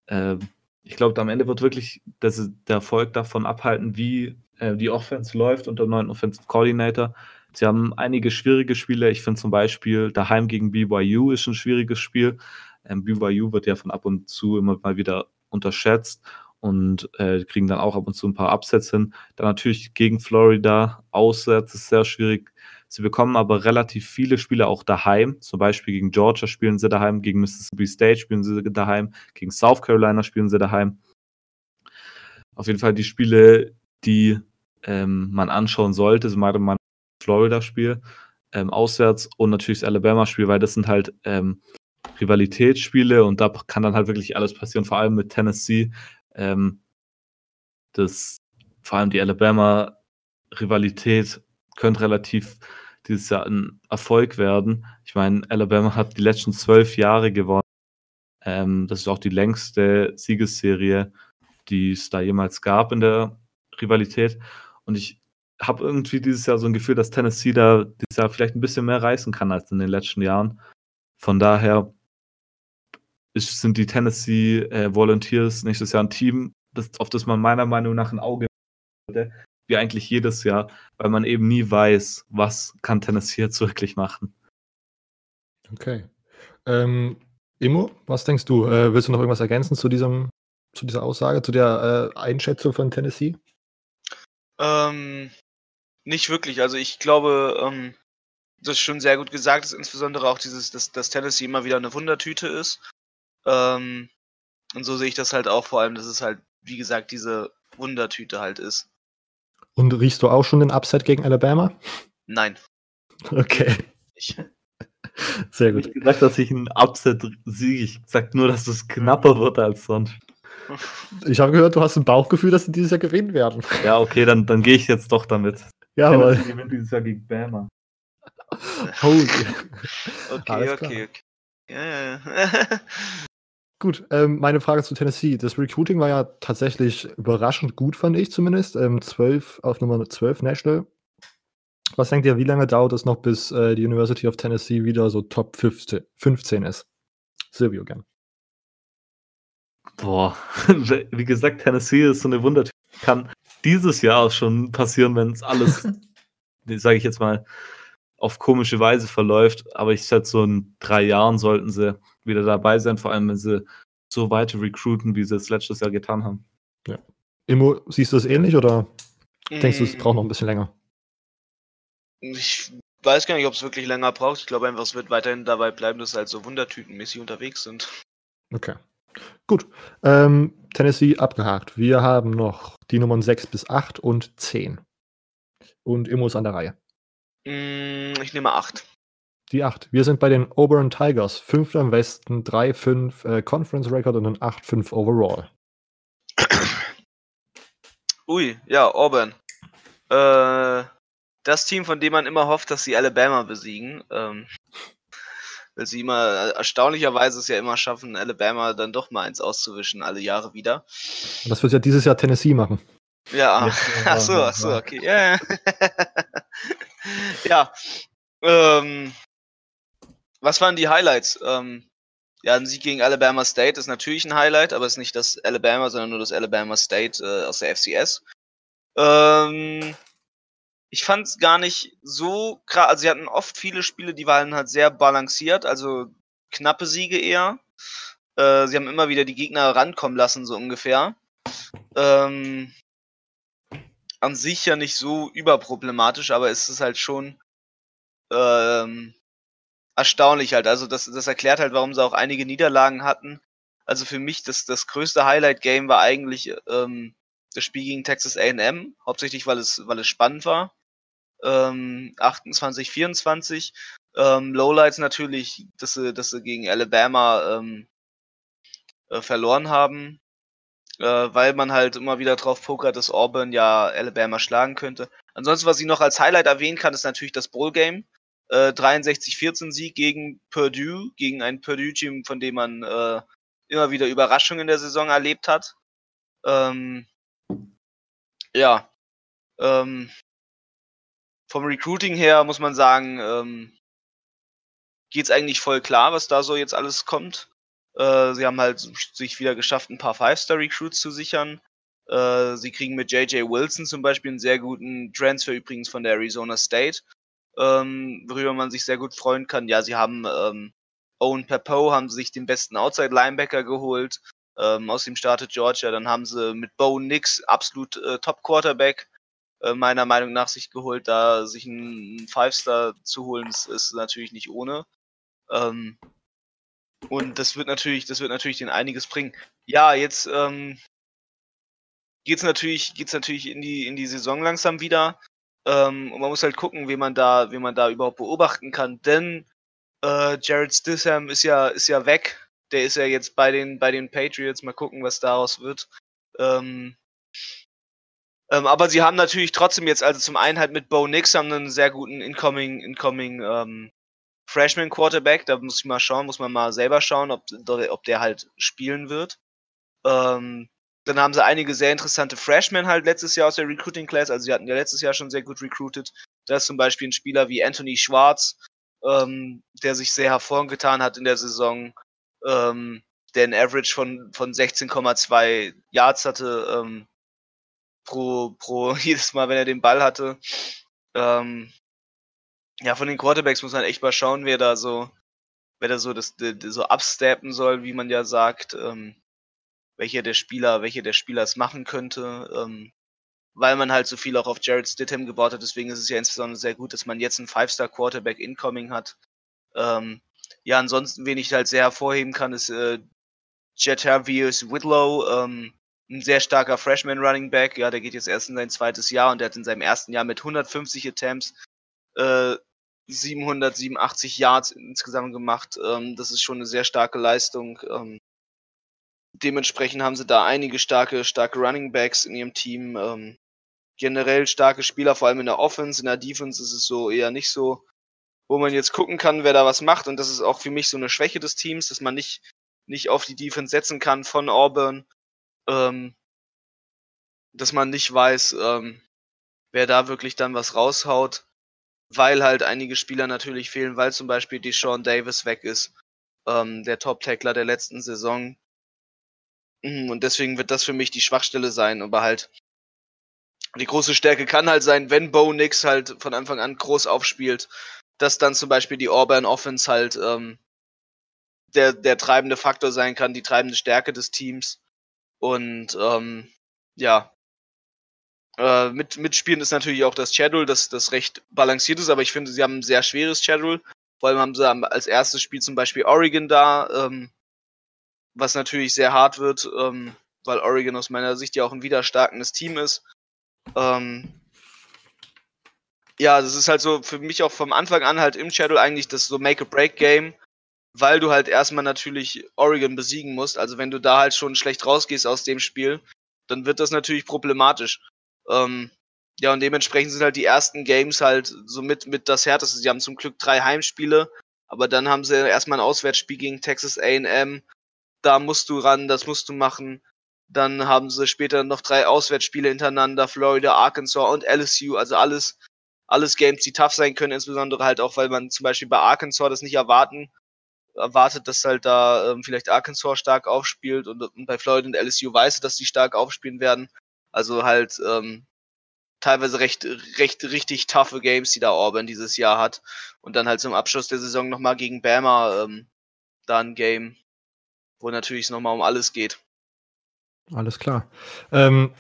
Ähm, ich glaube, am Ende wird wirklich das, der Erfolg davon abhalten, wie äh, die Offense läuft unter dem neuen Offensive Coordinator. Sie haben einige schwierige Spiele. Ich finde zum Beispiel daheim gegen BYU ist ein schwieriges Spiel. Ähm, BYU wird ja von ab und zu immer mal wieder unterschätzt und äh, kriegen dann auch ab und zu ein paar Upsets hin. Dann natürlich gegen Florida auswärts ist sehr schwierig. Sie bekommen aber relativ viele Spiele auch daheim. Zum Beispiel gegen Georgia spielen sie daheim, gegen Mississippi State spielen sie daheim, gegen South Carolina spielen sie daheim. Auf jeden Fall die Spiele, die ähm, man anschauen sollte, sind meiner Meinung nach Florida-Spiel ähm, auswärts und natürlich das Alabama-Spiel, weil das sind halt ähm, Rivalitätsspiele und da kann dann halt wirklich alles passieren, vor allem mit Tennessee, ähm, das vor allem die Alabama-Rivalität könnte relativ dieses Jahr ein Erfolg werden. Ich meine, Alabama hat die letzten zwölf Jahre gewonnen. Ähm, das ist auch die längste Siegesserie, die es da jemals gab in der Rivalität. Und ich habe irgendwie dieses Jahr so ein Gefühl, dass Tennessee da dieses Jahr vielleicht ein bisschen mehr reißen kann als in den letzten Jahren. Von daher ist, sind die Tennessee äh, Volunteers nächstes Jahr ein Team, das, auf das man meiner Meinung nach ein Auge würde, wie eigentlich jedes Jahr, weil man eben nie weiß, was kann Tennessee jetzt wirklich machen. Okay. Ähm, Immo, was denkst du? Äh, willst du noch irgendwas ergänzen zu diesem, zu dieser Aussage, zu der äh, Einschätzung von Tennessee? Ähm, nicht wirklich. Also ich glaube, ähm, das ist schon sehr gut gesagt, dass insbesondere auch dieses, dass, dass Tennessee immer wieder eine Wundertüte ist. Ähm, und so sehe ich das halt auch vor allem, dass es halt, wie gesagt, diese Wundertüte halt ist. Und riechst du auch schon den Upset gegen Alabama? Nein. Okay. Ich, [LAUGHS] Sehr Ich gut. habe gesagt, dass ich einen Upset siege. Ich sag nur, dass es knapper wird als sonst. [LAUGHS] Ich habe gehört, du hast ein Bauchgefühl, dass sie dieses Jahr gewinnen werden. Ja, okay, dann, dann gehe ich jetzt doch damit. Jawohl. Tennessee gewinnt dieses Jahr gegen Bama. Holy. [LAUGHS] okay, okay, okay. Ja, ja, ja. Gut, ähm, meine Frage zu Tennessee. Das Recruiting war ja tatsächlich überraschend gut, fand ich zumindest. Ähm, 12 auf Nummer 12 National. Was denkt ihr, wie lange dauert es noch, bis äh, die University of Tennessee wieder so Top 15, 15 ist? Silvio gern. Boah, [LAUGHS] wie gesagt, Tennessee ist so eine Wundertüte. Kann dieses Jahr auch schon passieren, wenn es alles, [LAUGHS] sage ich jetzt mal, auf komische Weise verläuft. Aber ich schätze, so in drei Jahren sollten sie wieder dabei sein, vor allem wenn sie so weiter recruiten, wie sie es letztes Jahr getan haben. Immo, siehst du es ähnlich oder denkst du, es Mm, braucht noch ein bisschen länger? Ich weiß gar nicht, ob es wirklich länger braucht. Ich glaube einfach, es wird weiterhin dabei bleiben, dass sie halt so wundertütenmäßig unterwegs sind. Okay. Gut. Ähm, Tennessee abgehakt. Wir haben noch die Nummern 6 bis 8 und 10. Und Immo ist an der Reihe. Mm, Ich nehme 8. Die 8. Wir sind bei den Auburn Tigers. 5 im Westen, 3-5 äh, Conference Record und ein 8-5 Overall. [CLEARS THROAT] Ui, ja, Auburn. Äh, das Team, von dem man immer hofft, dass sie Alabama besiegen. Ähm, [LAUGHS] weil sie immer, erstaunlicherweise es ja immer schaffen, Alabama dann doch mal eins auszuwischen, alle Jahre wieder. Und das wird ja dieses Jahr Tennessee machen. Ja, [LAUGHS] ach so, ach so, okay. Ja, ja. [LAUGHS] ja. Ähm, was waren die Highlights? Ähm, ja, ein Sieg gegen Alabama State ist natürlich ein Highlight, aber es ist nicht das Alabama, sondern nur das Alabama State äh, aus der FCS. Ähm, ich fand es gar nicht so krass. Also, sie hatten oft viele Spiele, die waren halt sehr balanciert, also knappe Siege eher. Äh, sie haben immer wieder die Gegner rankommen lassen, so ungefähr. Ähm, an sich ja nicht so überproblematisch, aber es ist halt schon ähm, erstaunlich halt. Also das, das erklärt halt, warum sie auch einige Niederlagen hatten. Also für mich das, das größte Highlight-Game war eigentlich ähm, das Spiel gegen Texas A&M, hauptsächlich weil es, weil es spannend war. Ähm, 28, 24. Ähm, Lowlights natürlich, dass sie, dass sie gegen Alabama ähm, äh, verloren haben äh, weil man halt immer wieder drauf pokert, dass Auburn ja Alabama schlagen könnte. Ansonsten, was ich noch als Highlight erwähnen kann, ist natürlich das Bowl-Game. Äh, 63-14 Sieg gegen Purdue, gegen ein Purdue-Team, von dem man äh, immer wieder Überraschungen in der Saison erlebt hat. Ähm, ja. Ähm, vom Recruiting her muss man sagen, ähm, geht's eigentlich voll klar, was da so jetzt alles kommt. Äh, sie haben halt sich wieder geschafft, ein paar Five-Star-Recruits zu sichern. Äh, sie kriegen mit JJ Wilson zum Beispiel einen sehr guten Transfer übrigens von der Arizona State, ähm, worüber man sich sehr gut freuen kann. Ja, sie haben ähm, Owen Papo, haben sich den besten Outside-Linebacker geholt. Ähm, aus dem startet Georgia. Dann haben sie mit Bo Nix absolut äh, Top-Quarterback äh, meiner Meinung nach sich geholt. Da sich einen Five-Star zu holen, ist, ist natürlich nicht ohne. Ähm, und das wird natürlich, das wird natürlich den einiges bringen. Ja, jetzt ähm, geht's natürlich, geht's natürlich in die in die Saison langsam wieder. Ähm, und man muss halt gucken, wie man da, wie man da überhaupt beobachten kann. Denn äh, Jared Stidham ist ja ist ja weg. Der ist ja jetzt bei den bei den Patriots. Mal gucken, was daraus wird. Ähm, Ähm, aber sie haben natürlich trotzdem jetzt, also zum einen halt mit Bo Nix haben einen sehr guten Incoming, Incoming ähm, Freshman Quarterback. Da muss ich mal schauen, muss man mal selber schauen, ob, ob der halt spielen wird. Ähm, dann haben sie einige sehr interessante Freshmen halt letztes Jahr aus der Recruiting Class. Also sie hatten ja letztes Jahr schon sehr gut recruited. Da ist zum Beispiel ein Spieler wie Anthony Schwarz, ähm, der sich sehr hervorgetan hat in der Saison, ähm, der ein Average von, von 16,2 Yards hatte ähm, pro, pro [LAUGHS] jedes Mal, wenn er den Ball hatte. Ähm, ja, von den Quarterbacks muss man echt mal schauen, wer da so, wer da so das, das so absteppen soll, wie man ja sagt, ähm, welcher der Spieler, welcher der Spieler es machen könnte, ähm, weil man halt so viel auch auf Jared Stidham gebaut hat. Deswegen ist es ja insbesondere sehr gut, dass man jetzt einen Five-Star Quarterback incoming hat. Ähm, ja, ansonsten, wen ich halt sehr hervorheben kann, ist äh, Jetavius Whitlow, ähm, ein sehr starker Freshman Running Back. Ja, der geht jetzt erst in sein zweites Jahr und der hat in seinem ersten Jahr mit 150 Attempts äh, 787 Yards insgesamt gemacht. Ähm, das ist schon eine sehr starke Leistung. Ähm, dementsprechend haben sie da einige starke, starke Running Backs in ihrem Team. Ähm, generell starke Spieler, vor allem in der Offense. In der Defense ist es so eher nicht so, wo man jetzt gucken kann, wer da was macht. Und das ist auch für mich so eine Schwäche des Teams, dass man nicht, nicht auf die Defense setzen kann von Auburn. Ähm, dass man nicht weiß, ähm, wer da wirklich dann was raushaut weil halt einige Spieler natürlich fehlen, weil zum Beispiel die Sean Davis weg ist, ähm, der Top-Tackler der letzten Saison. Mhm, und deswegen wird das für mich die Schwachstelle sein, aber halt die große Stärke kann halt sein, wenn Bo Nix halt von Anfang an groß aufspielt, dass dann zum Beispiel die Auburn Offense halt ähm, der, der treibende Faktor sein kann, die treibende Stärke des Teams. Und ähm, ja, äh, mit, mitspielen ist natürlich auch das Schedule, das, das recht balanciert ist, aber ich finde, sie haben ein sehr schweres Schedule. Vor allem haben sie als erstes Spiel zum Beispiel Oregon da, ähm, was natürlich sehr hart wird, ähm, weil Oregon aus meiner Sicht ja auch ein widerstärkendes Team ist. Ähm, ja, das ist halt so für mich auch vom Anfang an halt im Schedule eigentlich das so Make-a-Break-Game, weil du halt erstmal natürlich Oregon besiegen musst. Also wenn du da halt schon schlecht rausgehst aus dem Spiel, dann wird das natürlich problematisch. Ähm, ja, und dementsprechend sind halt die ersten Games halt so mit, mit das härteste. Sie haben zum Glück drei Heimspiele, aber dann haben sie erstmal ein Auswärtsspiel gegen Texas AM. Da musst du ran, das musst du machen. Dann haben sie später noch drei Auswärtsspiele hintereinander, Florida, Arkansas und LSU, also alles, alles Games, die tough sein können, insbesondere halt auch, weil man zum Beispiel bei Arkansas das nicht erwarten, erwartet, dass halt da ähm, vielleicht Arkansas stark aufspielt und, und bei Florida und LSU weiß, dass die stark aufspielen werden. Also halt ähm, teilweise recht, recht richtig toughe Games, die da Auburn dieses Jahr hat. Und dann halt zum Abschluss der Saison nochmal gegen Bama ähm, da ein Game, wo natürlich es nochmal um alles geht. Alles klar. Ähm,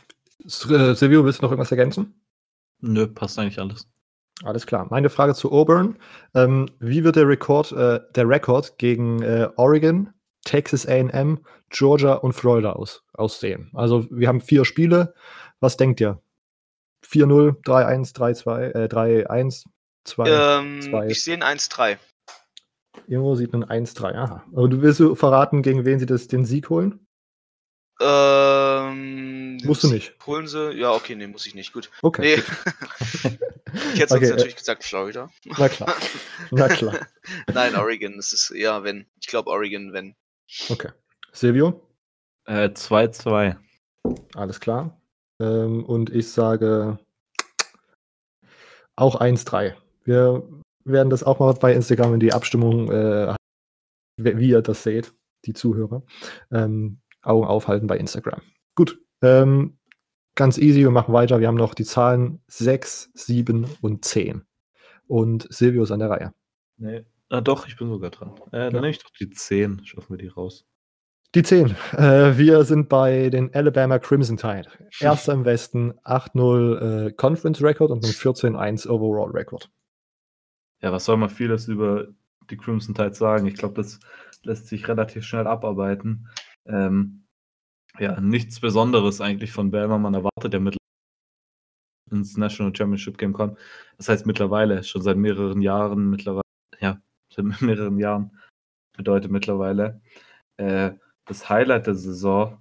äh, Silvio, willst du noch irgendwas ergänzen? Nö, passt eigentlich alles. Alles klar. Meine Frage zu Auburn. Ähm, wie wird der Rekord, äh, der Rekord gegen äh, Oregon, Texas AM, Georgia und Florida aus, aussehen. Also wir haben vier Spiele. Was denkt ihr? 4-0, 3-1, 3-2, äh, 3-1, 2, ähm, 2. Ich sehe ein 1-3. Irgendwo sieht ein 1-3, aha. Aber du willst du verraten, gegen wen sie das, den Sieg holen? Ähm, Musst du nicht. Holen sie? Ja, okay, nee, muss ich nicht. Gut. Okay. Nee. [LAUGHS] ich hätte okay, natürlich äh, gesagt Florida. Na klar. Na klar. [LAUGHS] Nein, Oregon. Es ist ja, wenn. Ich glaube Oregon, wenn. Okay. Silvio? 2-2. Äh, Alles klar. Ähm, und ich sage auch 1-3. Wir werden das auch mal bei Instagram in die Abstimmung, äh, wie ihr das seht, die Zuhörer, ähm, Augen aufhalten bei Instagram. Gut. Ähm, ganz easy, wir machen weiter. Wir haben noch die Zahlen 6, 7 und 10. Und Silvio ist an der Reihe. Nee. Ah, doch, ich bin sogar dran. Äh, dann ja. nehme ich doch die 10. Schaffen wir die raus. Die 10. Äh, wir sind bei den Alabama Crimson Tide. Erster im Westen, 8-0 äh, Conference Record und ein 14-1 Overall Record. Ja, was soll man vieles über die Crimson Tide sagen? Ich glaube, das lässt sich relativ schnell abarbeiten. Ähm, ja, nichts Besonderes eigentlich von Bama. Man erwartet ja mittlerweile ins National Championship Game kommen. Das heißt mittlerweile, schon seit mehreren Jahren, mittlerweile, ja, seit [LAUGHS] mehreren Jahren bedeutet mittlerweile. Äh, das Highlight der Saison,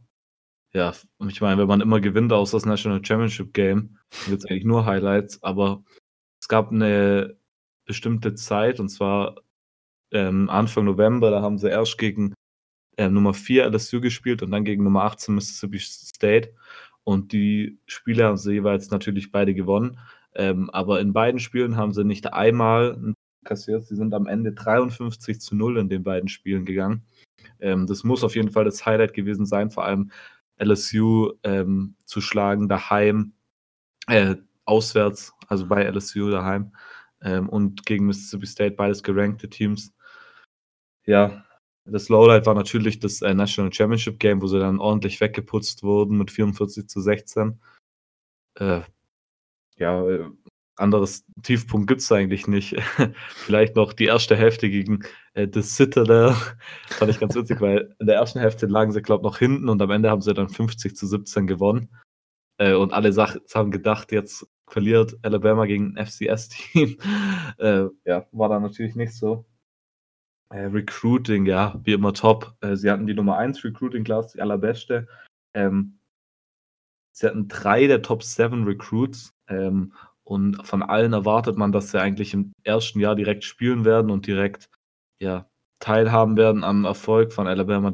ja, ich meine, wenn man immer gewinnt aus das National Championship Game, gibt es eigentlich nur Highlights, aber es gab eine bestimmte Zeit, und zwar ähm, Anfang November, da haben sie erst gegen äh, Nummer 4 LSU gespielt und dann gegen Nummer 18 Mississippi State. Und die Spiele haben sie jeweils natürlich beide gewonnen. Ähm, aber in beiden Spielen haben sie nicht einmal kassiert. Sie sind am Ende 53 zu 0 in den beiden Spielen gegangen. Ähm, das muss auf jeden Fall das Highlight gewesen sein, vor allem LSU ähm, zu schlagen daheim, äh, auswärts, also bei LSU daheim ähm, und gegen Mississippi State, beides gerankte Teams. Ja, das Lowlight war natürlich das äh, National Championship Game, wo sie dann ordentlich weggeputzt wurden mit 44 zu 16. Äh, ja, äh, anderes Tiefpunkt gibt es eigentlich nicht. [LAUGHS] Vielleicht noch die erste Hälfte gegen äh, The Citadel. [LAUGHS] Fand ich ganz witzig, weil in der ersten Hälfte lagen sie, glaube ich, noch hinten und am Ende haben sie dann 50 zu 17 gewonnen. Äh, und alle haben gedacht, jetzt verliert Alabama gegen ein FCS-Team. [LAUGHS] äh, ja, war dann natürlich nicht so. Äh, Recruiting, ja, wie immer top. Äh, sie hatten die Nummer 1 Recruiting-Class, die allerbeste. Ähm, sie hatten drei der Top 7 Recruits. Ähm, und von allen erwartet man, dass sie eigentlich im ersten Jahr direkt spielen werden und direkt ja, teilhaben werden am Erfolg von Alabama.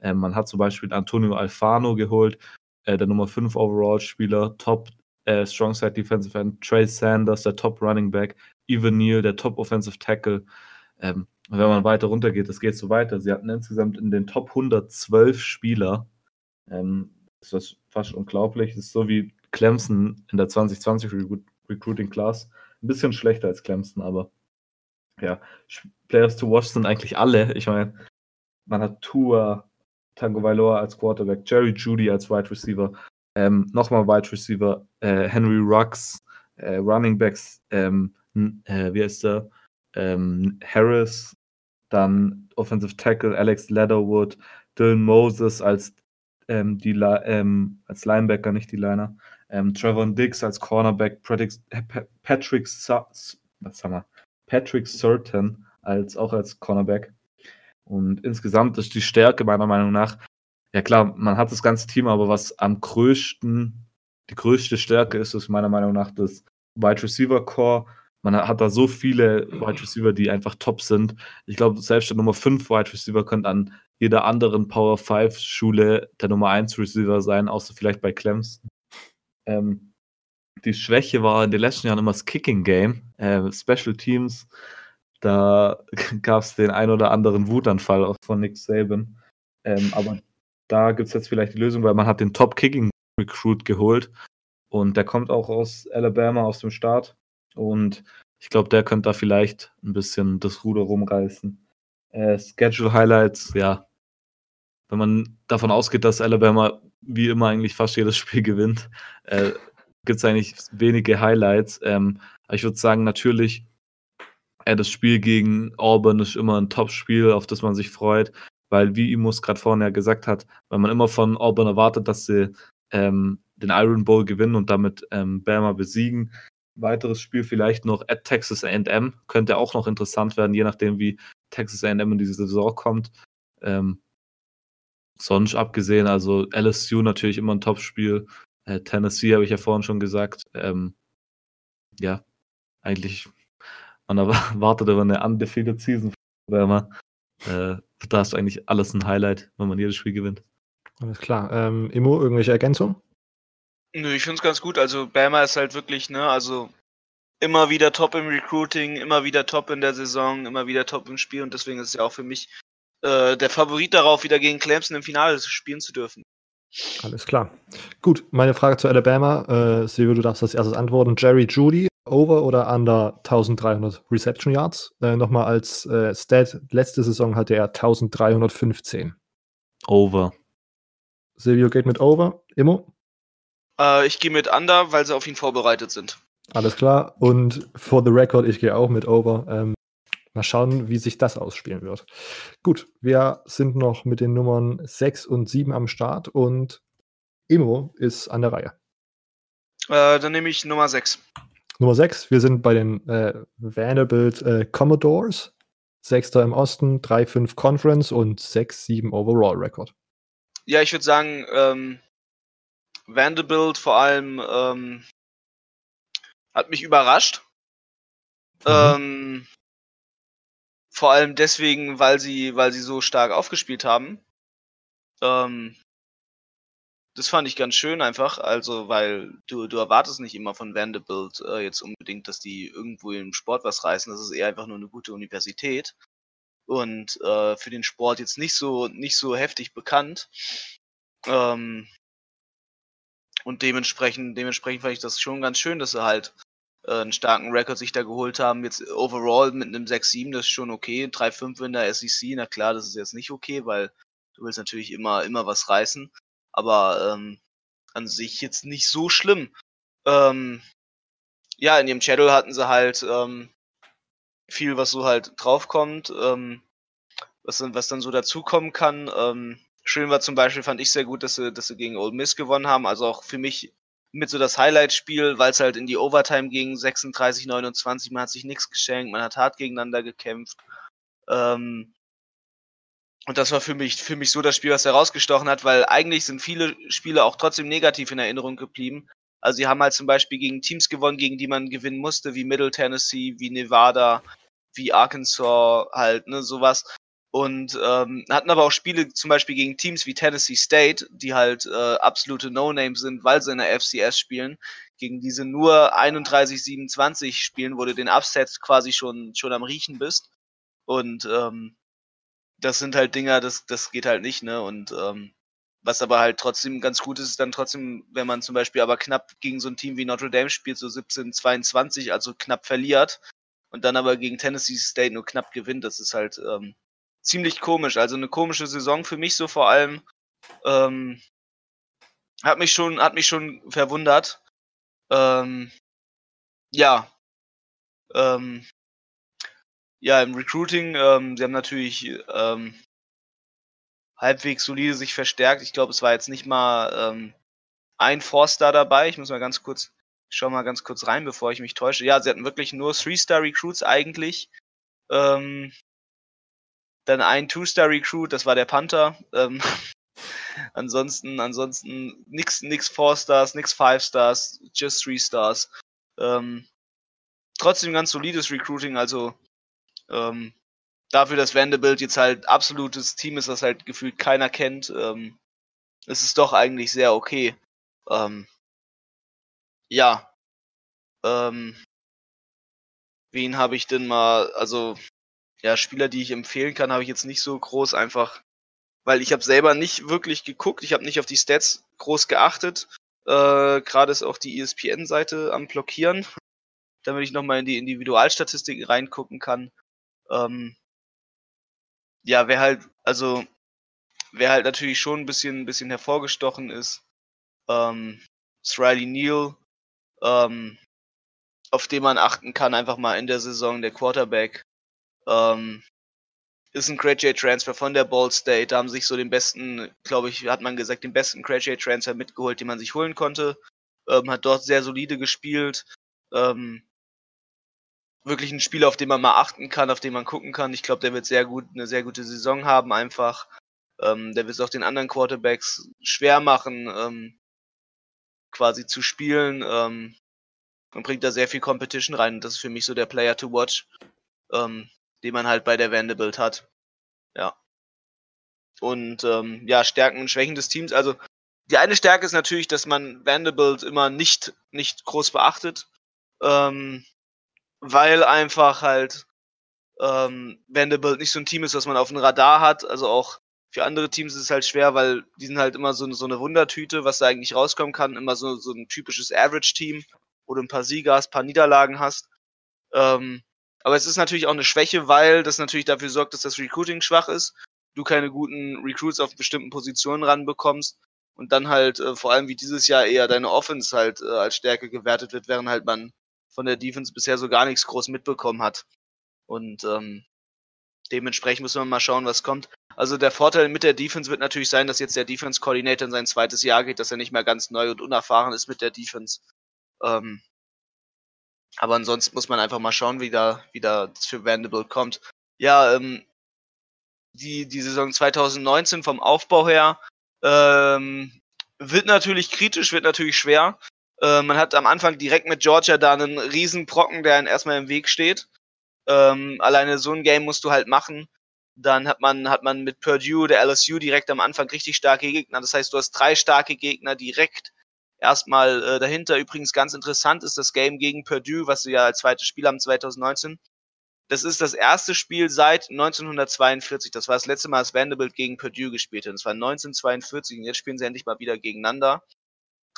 Ähm, man hat zum Beispiel Antonio Alfano geholt, äh, der Nummer 5 Overall-Spieler, Top äh, Side Defensive End, Trey Sanders, der Top Running Back, Evan Neal, der Top Offensive Tackle. Ähm, wenn man weiter runtergeht, das geht so weiter. Sie hatten insgesamt in den Top 112 Spieler. Ähm, das ist fast unglaublich. Das ist so wie Clemson in der 2020 Recruiting Class. Ein bisschen schlechter als Clemson, aber ja, Players to watch sind eigentlich alle. Ich meine, man hat Tua, Tango Vailoa als Quarterback, Jerry Judy als Wide Receiver, ähm, nochmal Wide Receiver, äh, Henry Rux, äh, Running Backs, ähm, äh, wie heißt der? Ähm, Harris, dann Offensive Tackle Alex Leatherwood, Dylan Moses als, ähm, die, ähm, als Linebacker, nicht die Liner, ähm, Trevor Dix als Cornerback, Patrick, Patrick, was haben wir? Patrick Certain als auch als Cornerback. Und insgesamt ist die Stärke meiner Meinung nach, ja klar, man hat das ganze Team, aber was am größten, die größte Stärke ist, ist meiner Meinung nach das Wide Receiver Core. Man hat da so viele Wide Receiver, die einfach top sind. Ich glaube, selbst der Nummer 5 Wide Receiver könnte an jeder anderen Power 5 Schule der Nummer 1 Receiver sein, außer vielleicht bei Clemson. Ähm, die Schwäche war in den letzten Jahren immer das Kicking Game, äh, Special Teams. Da [LAUGHS] gab es den ein oder anderen Wutanfall auch von Nick Saban. Ähm, aber da gibt es jetzt vielleicht die Lösung, weil man hat den Top Kicking Recruit geholt und der kommt auch aus Alabama, aus dem Staat. Und ich glaube, der könnte da vielleicht ein bisschen das Ruder rumreißen. Äh, Schedule Highlights, ja. Wenn man davon ausgeht, dass Alabama wie immer eigentlich fast jedes Spiel [LAUGHS] gewinnt, äh, gibt es eigentlich wenige Highlights. Ähm, aber ich würde sagen, natürlich, äh, das Spiel gegen Auburn ist immer ein Top-Spiel, auf das man sich freut, weil, wie Imus gerade vorhin ja gesagt hat, weil man immer von Auburn erwartet, dass sie ähm, den Iron Bowl gewinnen und damit ähm, Bama besiegen. Weiteres Spiel vielleicht noch at Texas AM, könnte auch noch interessant werden, je nachdem, wie Texas AM in diese Saison kommt. Ähm, sonst abgesehen, also LSU natürlich immer ein Top-Spiel. Äh, Tennessee habe ich ja vorhin schon gesagt. Ähm, ja, eigentlich, man erwartet [LAUGHS] aber eine undefeated Season. Wärmer. Äh, da ist eigentlich alles ein Highlight, wenn man jedes Spiel gewinnt. Alles klar. Ähm, Immo, irgendwelche Ergänzungen? Nö, ich finde es ganz gut. Also Bama ist halt wirklich, ne, also immer wieder top im Recruiting, immer wieder top in der Saison, immer wieder top im Spiel und deswegen ist es ja auch für mich äh, der Favorit darauf, wieder gegen Clemson im Finale spielen zu dürfen. Alles klar. Gut, meine Frage zu Alabama. Äh, Silvio, du darfst als erstes antworten. Jerry Judy, over oder under 1300 Reception Yards? Äh, Nochmal als äh, Stat, letzte Saison hatte er 1315. Over. Silvio geht mit over. Immo? Äh, ich gehe mit under, weil sie auf ihn vorbereitet sind. Alles klar. Und for the record, ich gehe auch mit over. Ähm, Mal schauen, wie sich das ausspielen wird. Gut, wir sind noch mit den Nummern 6 und 7 am Start und Imo ist an der Reihe. Äh, dann nehme ich Nummer 6. Nummer 6, wir sind bei den äh, Vanderbilt äh, Commodores. Sechster im Osten, 3-5 Conference und 6-7 Overall Record. ja, ich würde sagen, ähm, Vanderbilt vor allem ähm, hat mich überrascht. Mhm. Ähm, vor allem deswegen, weil sie, weil sie so stark aufgespielt haben. Ähm, das fand ich ganz schön einfach, also weil du, du erwartest nicht immer von Vanderbilt äh, jetzt unbedingt, dass die irgendwo im Sport was reißen. Das ist eher einfach nur eine gute Universität und äh, für den Sport jetzt nicht so nicht so heftig bekannt. Ähm, und dementsprechend, dementsprechend fand ich das schon ganz schön, dass sie halt äh, einen starken Rekord sich da geholt haben. Jetzt overall mit einem 6-7, das ist schon okay. 3-5 in der SEC, na klar, das ist jetzt nicht okay, weil du willst natürlich immer, immer was reißen. Aber ähm, an sich jetzt nicht so schlimm. Ähm, ja, in ihrem Channel hatten sie halt ähm, viel, was so halt draufkommt, ähm, was, dann, was dann so dazukommen kann. Ähm, schön war zum Beispiel, fand ich sehr gut, dass sie, dass sie gegen Old Miss gewonnen haben. Also auch für mich mit so das Highlight-Spiel, weil es halt in die Overtime ging, 36, 29, man hat sich nichts geschenkt, man hat hart gegeneinander gekämpft. Ähm, und das war für mich, für mich so das Spiel, was herausgestochen hat, weil eigentlich sind viele Spiele auch trotzdem negativ in Erinnerung geblieben. Also sie haben halt zum Beispiel gegen Teams gewonnen, gegen die man gewinnen musste, wie Middle Tennessee, wie Nevada, wie Arkansas, halt, ne, sowas. Und ähm, hatten aber auch Spiele zum Beispiel gegen Teams wie Tennessee State, die halt äh, absolute No-Names sind, weil sie in der FCS spielen, gegen diese nur 31-27 spielen, wo du den Upset quasi schon, schon am Riechen bist. Und ähm, das sind halt Dinger, das, das geht halt nicht, ne? Und ähm, was aber halt trotzdem ganz gut ist, ist dann trotzdem, wenn man zum Beispiel aber knapp gegen so ein Team wie Notre Dame spielt, so 17-22, also knapp verliert und dann aber gegen Tennessee State nur knapp gewinnt, das ist halt ähm, ziemlich komisch. Also eine komische Saison für mich so vor allem. Ähm, hat mich schon, hat mich schon verwundert. Ähm, ja. Ähm, ja, im Recruiting, ähm, sie haben natürlich ähm, halbwegs solide sich verstärkt. Ich glaube, es war jetzt nicht mal ähm, ein Four-Star dabei. Ich muss mal ganz kurz, ich schau mal ganz kurz rein, bevor ich mich täusche. Ja, sie hatten wirklich nur Three-Star-Recruits eigentlich. Ähm, dann ein Two-Star-Recruit, das war der Panther. Ähm, [LAUGHS] ansonsten, ansonsten nix, nix Four-Stars, nix Five-Stars, just Three-Stars. Ähm, trotzdem ganz solides Recruiting, also ähm, dafür, dass Vanderbilt jetzt halt absolutes Team ist, das halt gefühlt keiner kennt, ähm, ist es doch eigentlich sehr okay. Ähm, ja. Ähm, wen habe ich denn mal, also ja, Spieler, die ich empfehlen kann, habe ich jetzt nicht so groß einfach, weil ich habe selber nicht wirklich geguckt, ich habe nicht auf die Stats groß geachtet. Äh, Gerade ist auch die ESPN-Seite am Blockieren, [LAUGHS] damit ich nochmal in die Individualstatistiken reingucken kann. Ähm, ja, wer halt, also, wer halt natürlich schon ein bisschen, ein bisschen hervorgestochen ist, ähm, ist Riley Neal, ähm, auf den man achten kann, einfach mal in der Saison, der Quarterback. Ähm, ist ein Graduate Transfer von der Ball State. Da haben sich so den besten, glaube ich, hat man gesagt, den besten Graduate Transfer mitgeholt, den man sich holen konnte. Ähm, hat dort sehr solide gespielt. Ähm, wirklich ein Spieler, auf den man mal achten kann, auf den man gucken kann. Ich glaube, der wird sehr gut, eine sehr gute Saison haben einfach. Ähm, der wird es auch den anderen Quarterbacks schwer machen, ähm, quasi zu spielen. Ähm, und bringt da sehr viel Competition rein. Das ist für mich so der Player to watch, ähm, den man halt bei der Vanderbilt hat. Ja. Und ähm, ja, Stärken und Schwächen des Teams. Also die eine Stärke ist natürlich, dass man Vanderbilt immer nicht, nicht groß beachtet. Ähm, weil einfach halt ähm, Vanderbilt nicht so ein Team ist, was man auf dem Radar hat. Also auch für andere Teams ist es halt schwer, weil die sind halt immer so, so eine Wundertüte, was da eigentlich rauskommen kann. Immer so, so ein typisches Average-Team, wo du ein paar Sieger hast, ein paar Niederlagen hast. Ähm, aber es ist natürlich auch eine Schwäche, weil das natürlich dafür sorgt, dass das Recruiting schwach ist, du keine guten Recruits auf bestimmten Positionen ranbekommst und dann halt äh, vor allem wie dieses Jahr eher deine Offense halt äh, als Stärke gewertet wird, während halt man von der Defense bisher so gar nichts groß mitbekommen hat. Und ähm, dementsprechend müssen wir mal schauen, was kommt. Also der Vorteil mit der Defense wird natürlich sein, dass jetzt der Defense Coordinator in sein zweites Jahr geht, dass er nicht mehr ganz neu und unerfahren ist mit der Defense. Ähm, aber ansonsten muss man einfach mal schauen, wie da, wie da für Vanderbilt kommt. Ja, ähm, die, die Saison 2019 vom Aufbau her Ähm, wird natürlich kritisch, wird natürlich schwer. Äh, man hat am Anfang direkt mit Georgia da einen riesen Brocken, der einem erstmal im Weg steht. Ähm, alleine so ein Game musst du halt machen. Dann hat man, hat man mit Purdue, der LSU direkt am Anfang richtig starke Gegner. Das heißt, du hast drei starke Gegner direkt erstmal äh, dahinter. Übrigens ganz interessant ist das Game gegen Purdue, was sie ja als zweites Spiel haben 2019. Das ist das erste Spiel seit 1942. Das war das letzte Mal, als Vanderbilt gegen Purdue gespielt hat. Das war 1942 und jetzt spielen sie endlich mal wieder gegeneinander.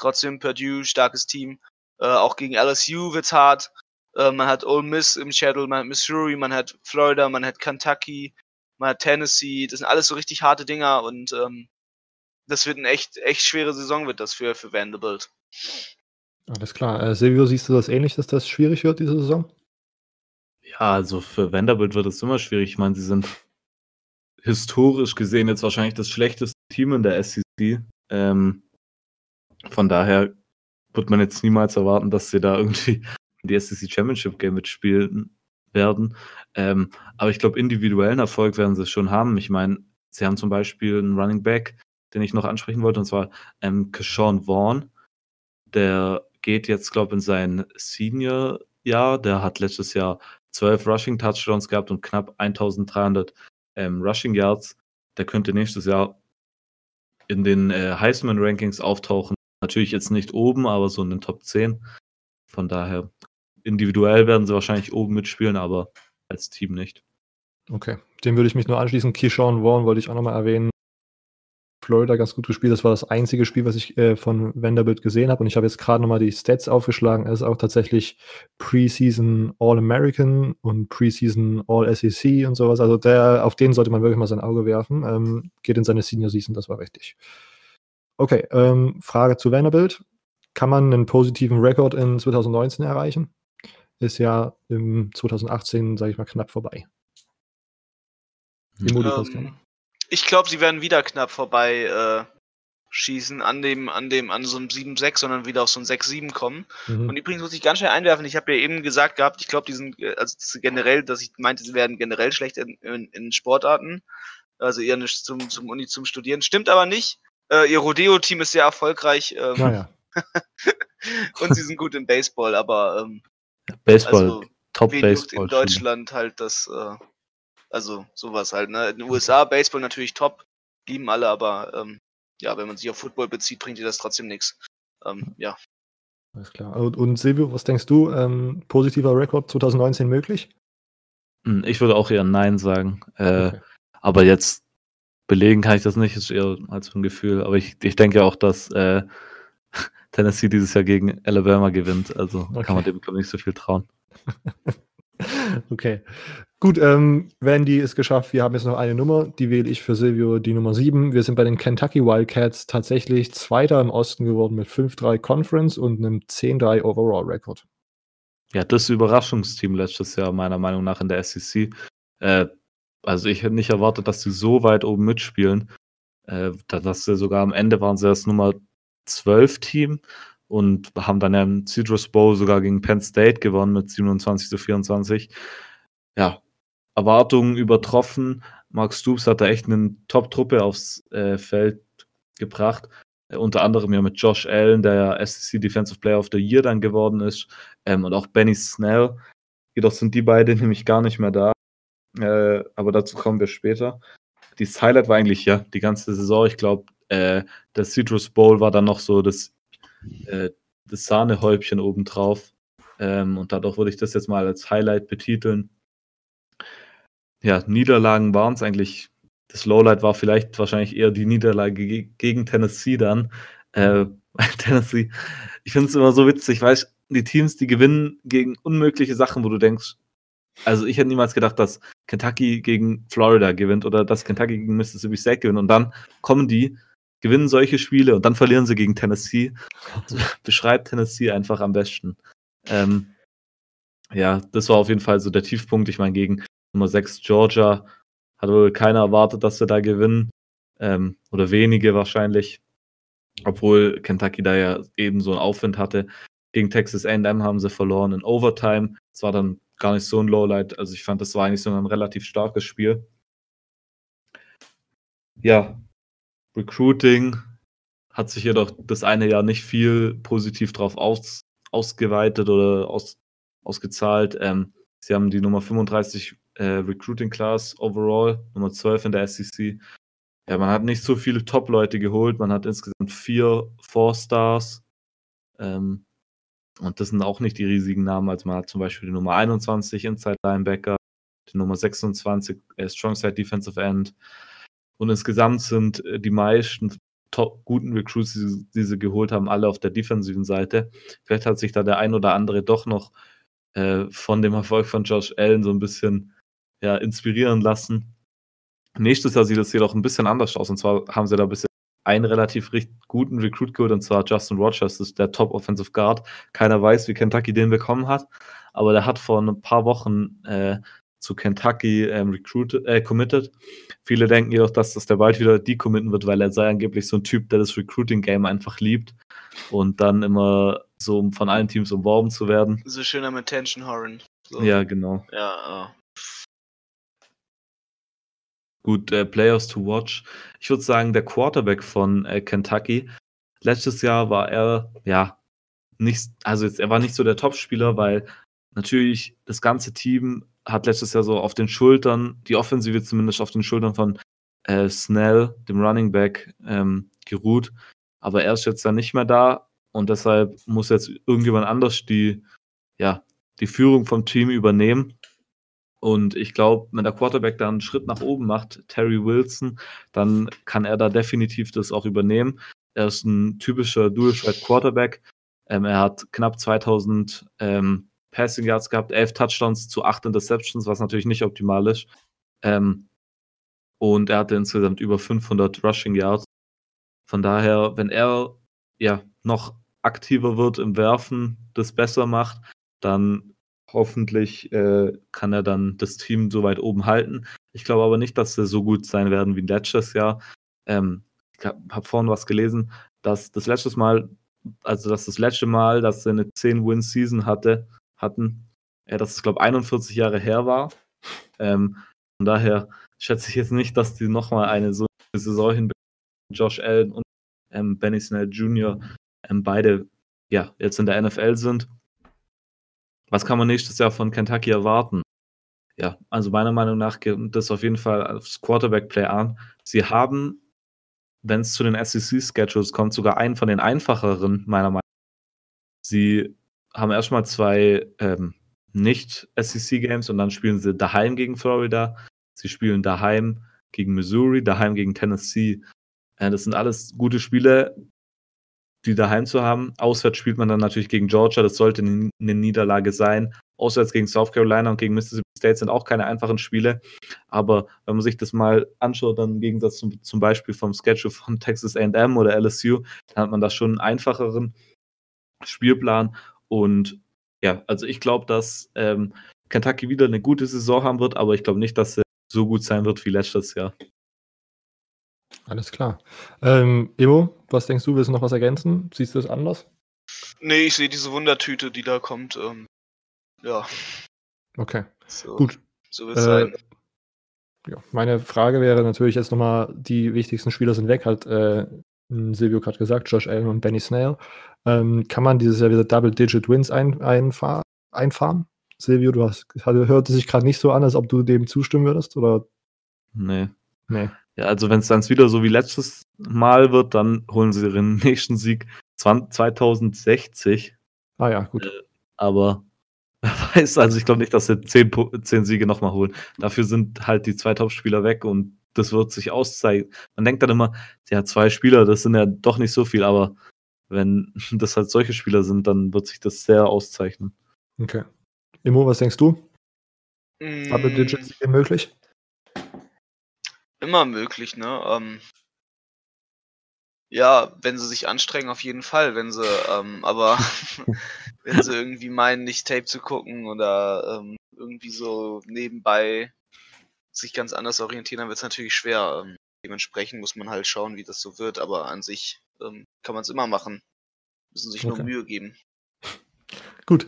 Trotzdem Purdue, starkes Team. Äh, auch gegen LSU wird's hart. Äh, man hat Ole Miss im Schedule, man hat Missouri, man hat Florida, man hat Kentucky, mal Tennessee, das sind alles so richtig harte Dinger und ähm, das wird eine echt, echt schwere Saison, wird das für, für Vanderbilt. Alles klar. Äh, Silvio, siehst du das ähnlich, dass das schwierig wird, diese Saison? Ja, also für Vanderbilt wird es immer schwierig. Ich meine, sie sind historisch gesehen jetzt wahrscheinlich das schlechteste Team in der SEC. Ähm, von daher wird man jetzt niemals erwarten, dass sie da irgendwie die SEC Championship Game mitspielen werden. Ähm, aber ich glaube, individuellen Erfolg werden sie schon haben. Ich meine, sie haben zum Beispiel einen Running Back, den ich noch ansprechen wollte, und zwar ähm, Keshawn Vaughn. Der geht jetzt, glaube ich, in sein Senior-Jahr. Der hat letztes Jahr 12 Rushing Touchdowns gehabt und knapp 1300 ähm, Rushing Yards. Der könnte nächstes Jahr in den äh, Heisman-Rankings auftauchen. Natürlich jetzt nicht oben, aber so in den Top 10. Von daher individuell werden sie wahrscheinlich oben mitspielen, aber als Team nicht. Okay, dem würde ich mich nur anschließen. Keyshawn Vaughn wollte ich auch nochmal erwähnen. Florida ganz gut gespielt. Das war das einzige Spiel, was ich äh, von Vanderbilt gesehen habe. Und ich habe jetzt gerade nochmal die Stats aufgeschlagen. Er ist auch tatsächlich Preseason All-American und Preseason All-SEC und sowas. Also der, auf den sollte man wirklich mal sein Auge werfen. Ähm, geht in seine Senior Season, das war richtig. Okay, ähm, Frage zu Vanderbilt. Kann man einen positiven Rekord in 2019 erreichen? ist ja im 2018, sage ich mal, knapp vorbei. Ähm, ich glaube, sie werden wieder knapp vorbei äh, schießen an dem, an dem, an so einem 7-6, sondern wieder auf so ein 6-7 kommen. Mhm. Und übrigens muss ich ganz schnell einwerfen, ich habe ja eben gesagt gehabt, ich glaube, die sind, äh, also generell, dass ich meinte, sie werden generell schlecht in, in, in Sportarten. Also eher nicht zum, zum Uni zum Studieren. Stimmt aber nicht. Äh, ihr Rodeo-Team ist sehr erfolgreich. Ähm, naja. [LAUGHS] und sie sind gut im Baseball, aber ähm, Baseball, also, Top Baseball. In Deutschland halt das, äh, also sowas halt, ne? In den USA Baseball natürlich top, lieben alle, aber ähm, ja, wenn man sich auf Football bezieht, bringt dir das trotzdem nichts. Ähm, ja. Alles klar. Und, und Silvio, was denkst du? Ähm, positiver Rekord 2019 möglich? Hm, ich würde auch eher Nein sagen. Äh, okay. Aber jetzt belegen kann ich das nicht, ist eher als so ein Gefühl. Aber ich, ich denke auch, dass äh, [LAUGHS] Tennessee dieses Jahr gegen Alabama gewinnt. Also okay. kann man dem, glaube ich, nicht so viel trauen. [LAUGHS] okay. Gut, ähm, Wendy ist geschafft. Wir haben jetzt noch eine Nummer. Die wähle ich für Silvio, die Nummer 7. Wir sind bei den Kentucky Wildcats tatsächlich Zweiter im Osten geworden mit 5-3 Conference und einem 10-3 Overall Record. Ja, das Überraschungsteam letztes Jahr, meiner Meinung nach, in der SEC. Äh, also ich hätte nicht erwartet, dass sie so weit oben mitspielen. Äh, dass sie sogar am Ende waren sie erst Nummer 12 Team und haben dann ja im Citrus Bowl sogar gegen Penn State gewonnen mit 27 zu 24. Ja, Erwartungen übertroffen. Mark Stoops hat da echt eine Top-Truppe aufs äh, Feld gebracht. Äh, unter anderem ja mit Josh Allen, der ja SEC Defensive Player of the Year dann geworden ist. Ähm, und auch Benny Snell. Jedoch sind die beiden [LAUGHS] nämlich gar nicht mehr da. Äh, aber dazu kommen wir später. Das Highlight war eigentlich ja die ganze Saison. Ich glaube, äh, der Citrus Bowl war dann noch so das, äh, das Sahnehäubchen obendrauf. Ähm, und dadurch würde ich das jetzt mal als Highlight betiteln. Ja, Niederlagen waren es eigentlich. Das Lowlight war vielleicht wahrscheinlich eher die Niederlage ge gegen Tennessee dann. Äh, Tennessee, ich finde es immer so witzig, weißt die Teams, die gewinnen gegen unmögliche Sachen, wo du denkst, also ich hätte niemals gedacht, dass Kentucky gegen Florida gewinnt oder dass Kentucky gegen Mississippi State gewinnt und dann kommen die gewinnen solche Spiele und dann verlieren sie gegen Tennessee. [LAUGHS] Beschreibt Tennessee einfach am besten. Ähm, ja, das war auf jeden Fall so der Tiefpunkt. Ich meine, gegen Nummer 6 Georgia hat wohl keiner erwartet, dass sie da gewinnen. Ähm, oder wenige wahrscheinlich. Obwohl Kentucky da ja eben so einen Aufwind hatte. Gegen Texas AM haben sie verloren in Overtime. Es war dann gar nicht so ein Lowlight. Also ich fand, das war eigentlich so ein relativ starkes Spiel. Ja, Recruiting hat sich jedoch das eine Jahr nicht viel positiv drauf aus, ausgeweitet oder aus, ausgezahlt. Ähm, sie haben die Nummer 35 äh, Recruiting Class overall, Nummer 12 in der SEC. Ja, man hat nicht so viele Top-Leute geholt. Man hat insgesamt vier Four-Stars. Ähm, und das sind auch nicht die riesigen Namen. Also man hat zum Beispiel die Nummer 21 Inside Linebacker, die Nummer 26 äh, Side Defensive End. Und insgesamt sind äh, die meisten top guten Recruits, die, die, sie geholt haben, alle auf der defensiven Seite. Vielleicht hat sich da der ein oder andere doch noch äh, von dem Erfolg von Josh Allen so ein bisschen ja, inspirieren lassen. Nächstes Jahr sieht es jedoch ein bisschen anders aus. Und zwar haben sie da ein bisschen einen relativ guten Recruit geholt, und zwar Justin Rogers, das ist der Top Offensive Guard. Keiner weiß, wie Kentucky den bekommen hat, aber der hat vor ein paar Wochen äh, zu Kentucky ähm, recruited, äh, committed. Viele denken jedoch, dass das der bald wieder decommitten wird, weil er sei angeblich so ein Typ, der das Recruiting-Game einfach liebt und dann immer so um von allen Teams umworben zu werden. So schön am Attention Horn. So. Ja, genau. Ja, Gut, äh, Players to watch. Ich würde sagen, der Quarterback von äh, Kentucky. Letztes Jahr war er, ja, nicht, also jetzt, er war nicht so der Topspieler, weil natürlich das ganze Team hat letztes Jahr so auf den Schultern, die Offensive zumindest auf den Schultern von äh, Snell, dem Running Back, ähm, geruht. Aber er ist jetzt dann nicht mehr da und deshalb muss jetzt irgendjemand anders die, ja, die Führung vom Team übernehmen. Und ich glaube, wenn der Quarterback da einen Schritt nach oben macht, Terry Wilson, dann kann er da definitiv das auch übernehmen. Er ist ein typischer Dual-Threat Quarterback. Ähm, er hat knapp 2000 ähm, Passing Yards gehabt, 11 Touchdowns zu 8 Interceptions, was natürlich nicht optimal ist. Ähm, und er hatte insgesamt über 500 Rushing Yards. Von daher, wenn er ja noch aktiver wird im Werfen, das besser macht, dann Hoffentlich äh, kann er dann das Team so weit oben halten. Ich glaube aber nicht, dass sie so gut sein werden wie letztes Jahr. Ähm, ich habe vorhin was gelesen, dass das letzte Mal, also dass das letzte Mal, dass sie eine 10-Win-Season hatte, hatten, äh, dass es, glaube ich, 41 Jahre her war. Ähm, von daher schätze ich jetzt nicht, dass die nochmal eine so eine Saison hinbekommen. Josh Allen und ähm, Benny Snell Jr. Ähm, beide ja, jetzt in der NFL sind was kann man nächstes Jahr von Kentucky erwarten? Ja, also meiner Meinung nach geht das auf jeden Fall aufs Quarterback-Play an. Sie haben, wenn es zu den SEC-Schedules kommt, sogar einen von den einfacheren, meiner Meinung nach. Sie haben erstmal zwei ähm, Nicht-SEC-Games und dann spielen sie daheim gegen Florida. Sie spielen daheim gegen Missouri, daheim gegen Tennessee. Äh, das sind alles gute Spiele, die daheim zu haben. Auswärts spielt man dann natürlich gegen Georgia, das sollte eine Niederlage sein. Auswärts gegen South Carolina und gegen Mississippi State sind auch keine einfachen Spiele. Aber wenn man sich das mal anschaut, dann im Gegensatz zum, zum Beispiel vom Schedule von [LAUGHS] Texas AM oder LSU, dann hat man da schon einen einfacheren Spielplan. Und ja, also ich glaube, dass ähm, Kentucky wieder eine gute Saison haben wird, aber ich glaube nicht, dass sie so gut sein wird wie letztes Jahr. Alles klar. Ähm, Emo, was denkst du? Willst du noch was ergänzen? Siehst du es anders? Nee, ich sehe diese Wundertüte, die da kommt. Ähm, ja. Okay. So, Gut. So wird es äh, sein. Ja, meine Frage wäre natürlich jetzt nochmal, die wichtigsten Spieler sind weg, hat äh, Silvio gerade gesagt, Josh Allen und Benny Snell. Ähm, kann man dieses Jahr wieder Double-Digit-Wins ein, einfahr einfahren? Silvio, du hast, hörte sich gerade nicht so an, als ob du dem zustimmen würdest, oder? Nee. Nee. Ja, also wenn es dann wieder so wie letztes Mal wird, dann holen sie ihren [LAUGHS] nächsten Sieg 2060. Ah ja, gut. Äh, aber [LAUGHS] wer weiß, also ich glaube nicht, dass sie zehn, zehn Siege nochmal holen. Dafür sind halt die zwei Top-Spieler weg und das wird sich auszeigen. Man denkt dann immer, ja, zwei Spieler, das sind ja doch nicht so viel, aber wenn [LAUGHS] das halt solche Spieler sind, dann wird sich das sehr auszeichnen. Okay. Immo, was denkst du? Mm. Double Digits möglich? Immer möglich, ne? Ähm, ja, wenn sie sich anstrengen, auf jeden Fall. Wenn sie, ähm, aber [LAUGHS] wenn sie irgendwie meinen, nicht Tape zu gucken oder ähm, irgendwie so nebenbei sich ganz anders orientieren, dann wird es natürlich schwer. Ähm, dementsprechend muss man halt schauen, wie das so wird. Aber an sich ähm, kann man es immer machen. Müssen sich okay. nur Mühe geben. Gut.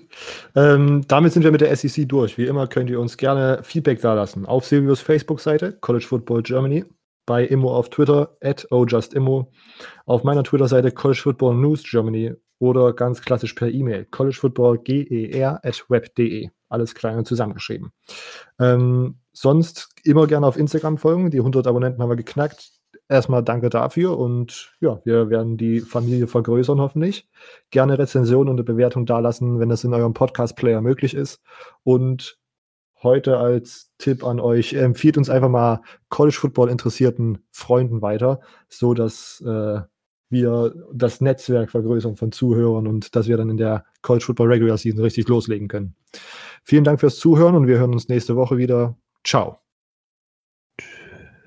Ähm, damit sind wir mit der SEC durch. Wie immer könnt ihr uns gerne Feedback dalassen auf Silvios Facebook-Seite, College Football Germany. bei Immo auf Twitter, at ojustimmo, auf meiner Twitter-Seite College Football News Germany oder ganz klassisch per E-Mail, collegefootballger at web.de. Alles klein und zusammengeschrieben. Ähm, sonst immer gerne auf Instagram folgen. Die 100 Abonnenten haben wir geknackt. Erstmal danke dafür und ja, wir werden die Familie vergrößern hoffentlich. Gerne Rezension und eine Bewertung dalassen, wenn das in eurem Podcast-Player möglich ist. Und heute als Tipp an euch, empfiehlt uns einfach mal College Football interessierten Freunden weiter, so dass äh, wir das Netzwerk vergrößern von Zuhörern und dass wir dann in der College Football Regular Season richtig loslegen können. Vielen Dank fürs Zuhören und wir hören uns nächste Woche wieder. Ciao.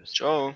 Ciao.